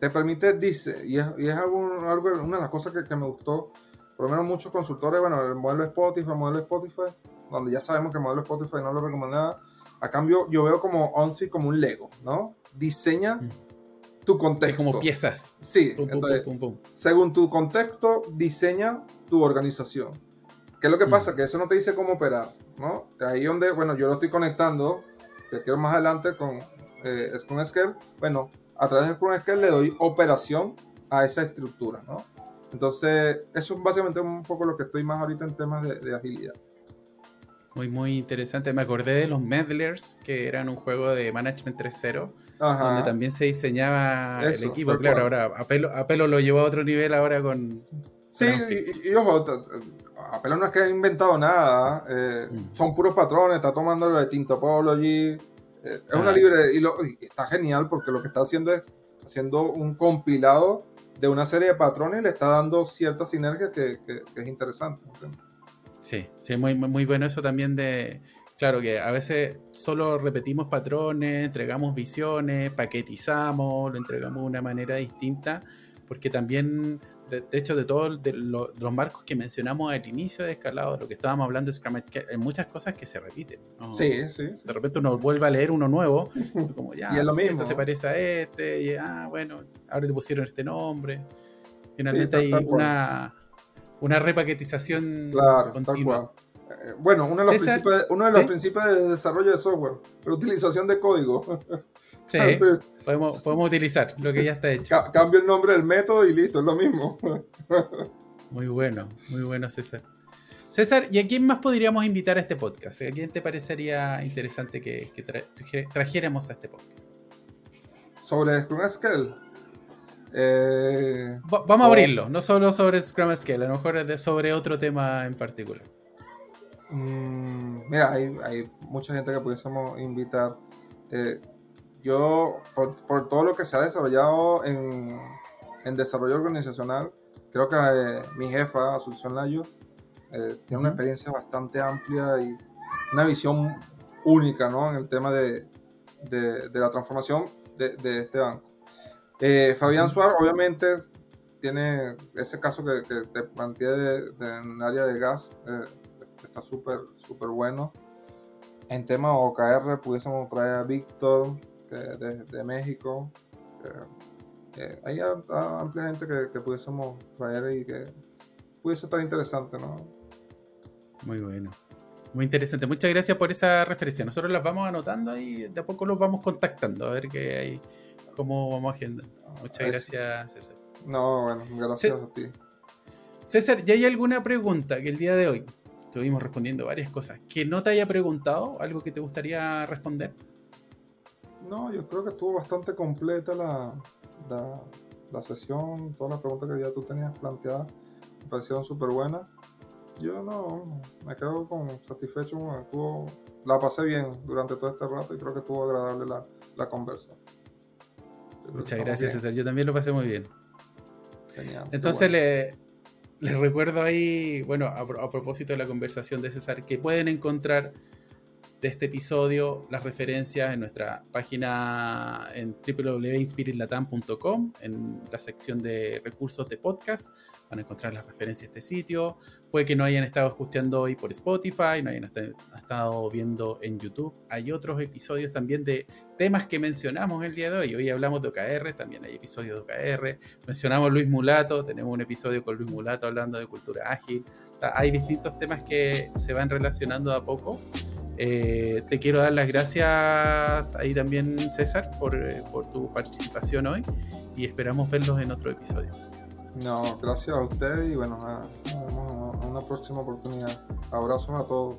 Speaker 2: te permite, dice, y es, y es algo, algo, una de las cosas que, que, me gustó, por lo menos muchos consultores, bueno, el modelo Spotify, el modelo Spotify, donde ya sabemos que el modelo Spotify no lo recomendaba, a cambio yo veo como OnFit como un Lego, ¿no? Diseña mm. tu contexto.
Speaker 1: como piezas.
Speaker 2: Sí, entonces, según tu contexto, diseña tu organización. ¿Qué es lo que mm. pasa? Que eso no te dice cómo operar, ¿no? Ahí donde, bueno, yo lo estoy conectando, que quiero más adelante con eh, Scale, bueno, a través de Scrum le doy operación a esa estructura, ¿no? Entonces, eso es básicamente un poco lo que estoy más ahorita en temas de, agilidad.
Speaker 1: Muy, muy interesante. Me acordé de los Medlers, que eran un juego de Management 3.0, donde también se diseñaba el equipo. Claro, ahora Apelo, Apelo lo llevó a otro nivel ahora con...
Speaker 2: Sí, y, ojo, Apelo no es que haya inventado nada, eh, mm. son puros patrones, está tomando lo de Tintopology, eh, es una libre y, lo, está genial porque lo que está haciendo es haciendo un compilado de una serie de patrones y le está dando cierta sinergia que, es interesante.
Speaker 1: Sí, sí, muy, muy bueno eso también de, claro que a veces solo repetimos patrones, entregamos visiones, paquetizamos, lo entregamos de una manera distinta, porque también de, hecho, de todos los marcos que mencionamos al inicio de Escalado, lo que estábamos hablando de Scrum, hay muchas cosas que se repiten.
Speaker 2: Sí, sí,
Speaker 1: De repente uno vuelve a leer uno nuevo, (laughs) como ya,
Speaker 2: y es lo mismo.
Speaker 1: Este se parece a este, y ah, bueno, ahora le pusieron este nombre. Finalmente hay una, una repaquetización
Speaker 2: claro, continua. Eh, bueno, uno de los, principios, uno de, los principios de desarrollo de software, la utilización de código. (laughs)
Speaker 1: Sí, podemos, podemos utilizar lo que ya está hecho.
Speaker 2: cambio el nombre del método y listo, es lo mismo. (laughs)
Speaker 1: muy bueno, muy bueno, César. César, ¿y a quién más podríamos invitar a este podcast? ¿A quién te parecería interesante que, trajéramos a este podcast?
Speaker 2: Sobre Scrum Scale. Eh,
Speaker 1: vamos a abrirlo, no solo sobre Scrum Scale, a lo mejor es de sobre otro tema en particular.
Speaker 2: Mm, mira, hay, hay, mucha gente que pudiésemos invitar. Eh, yo, por, todo lo que se ha desarrollado en, desarrollo organizacional, creo que eh, mi jefa, Asunción Layo, eh, tiene una experiencia bastante amplia y una visión única ¿no? en el tema de, la transformación de, este banco. Eh, Fabián Suárez, obviamente, tiene ese caso que, te planteé en área de gas, está súper, súper bueno. En tema OKR pudiésemos traer a Víctor, de, México. hay amplia gente que, pudiésemos traer y que pudiese estar interesante, ¿no?
Speaker 1: Muy bueno. Muy interesante. Muchas gracias por esa referencia. Nosotros las vamos anotando y de a poco los vamos contactando a ver qué hay, cómo vamos agendando. Muchas gracias, César.
Speaker 2: No, bueno, gracias a ti.
Speaker 1: César, ¿ya hay alguna pregunta que el día de hoy estuvimos respondiendo varias cosas que no te haya preguntado? ¿Algo que te gustaría responder?
Speaker 2: No, yo creo que estuvo bastante completa la, la, sesión, todas las preguntas que ya tú tenías planteadas me parecieron súper buenas. Yo no, me quedo con satisfecho, estuvo, la pasé bien durante todo este rato y creo que estuvo agradable la, la conversa.
Speaker 1: Muchas gracias, César. Yo también lo pasé muy bien. Genial. Entonces le, les recuerdo ahí, bueno, a, a, propósito de la conversación de César, que pueden encontrar de este episodio las referencias en nuestra página en www.inspiritlatam.com, en la sección de recursos de podcast. Van a encontrar las referencias de este sitio. Puede que no hayan estado escuchando hoy por Spotify, no hayan estado viendo en YouTube. Hay otros episodios también de temas que mencionamos el día de hoy. Hoy hablamos de OKR, también hay episodios de OKR. Mencionamos Luis Mulato, tenemos un episodio con Luis Mulato hablando de cultura ágil. Hay distintos temas que se van relacionando a poco. Eh, te quiero dar las gracias ahí también, César, por, eh, por, tu participación hoy y esperamos verlos en otro episodio.
Speaker 2: No, gracias a usted y bueno, vemos en una próxima oportunidad. Abrazos a todos.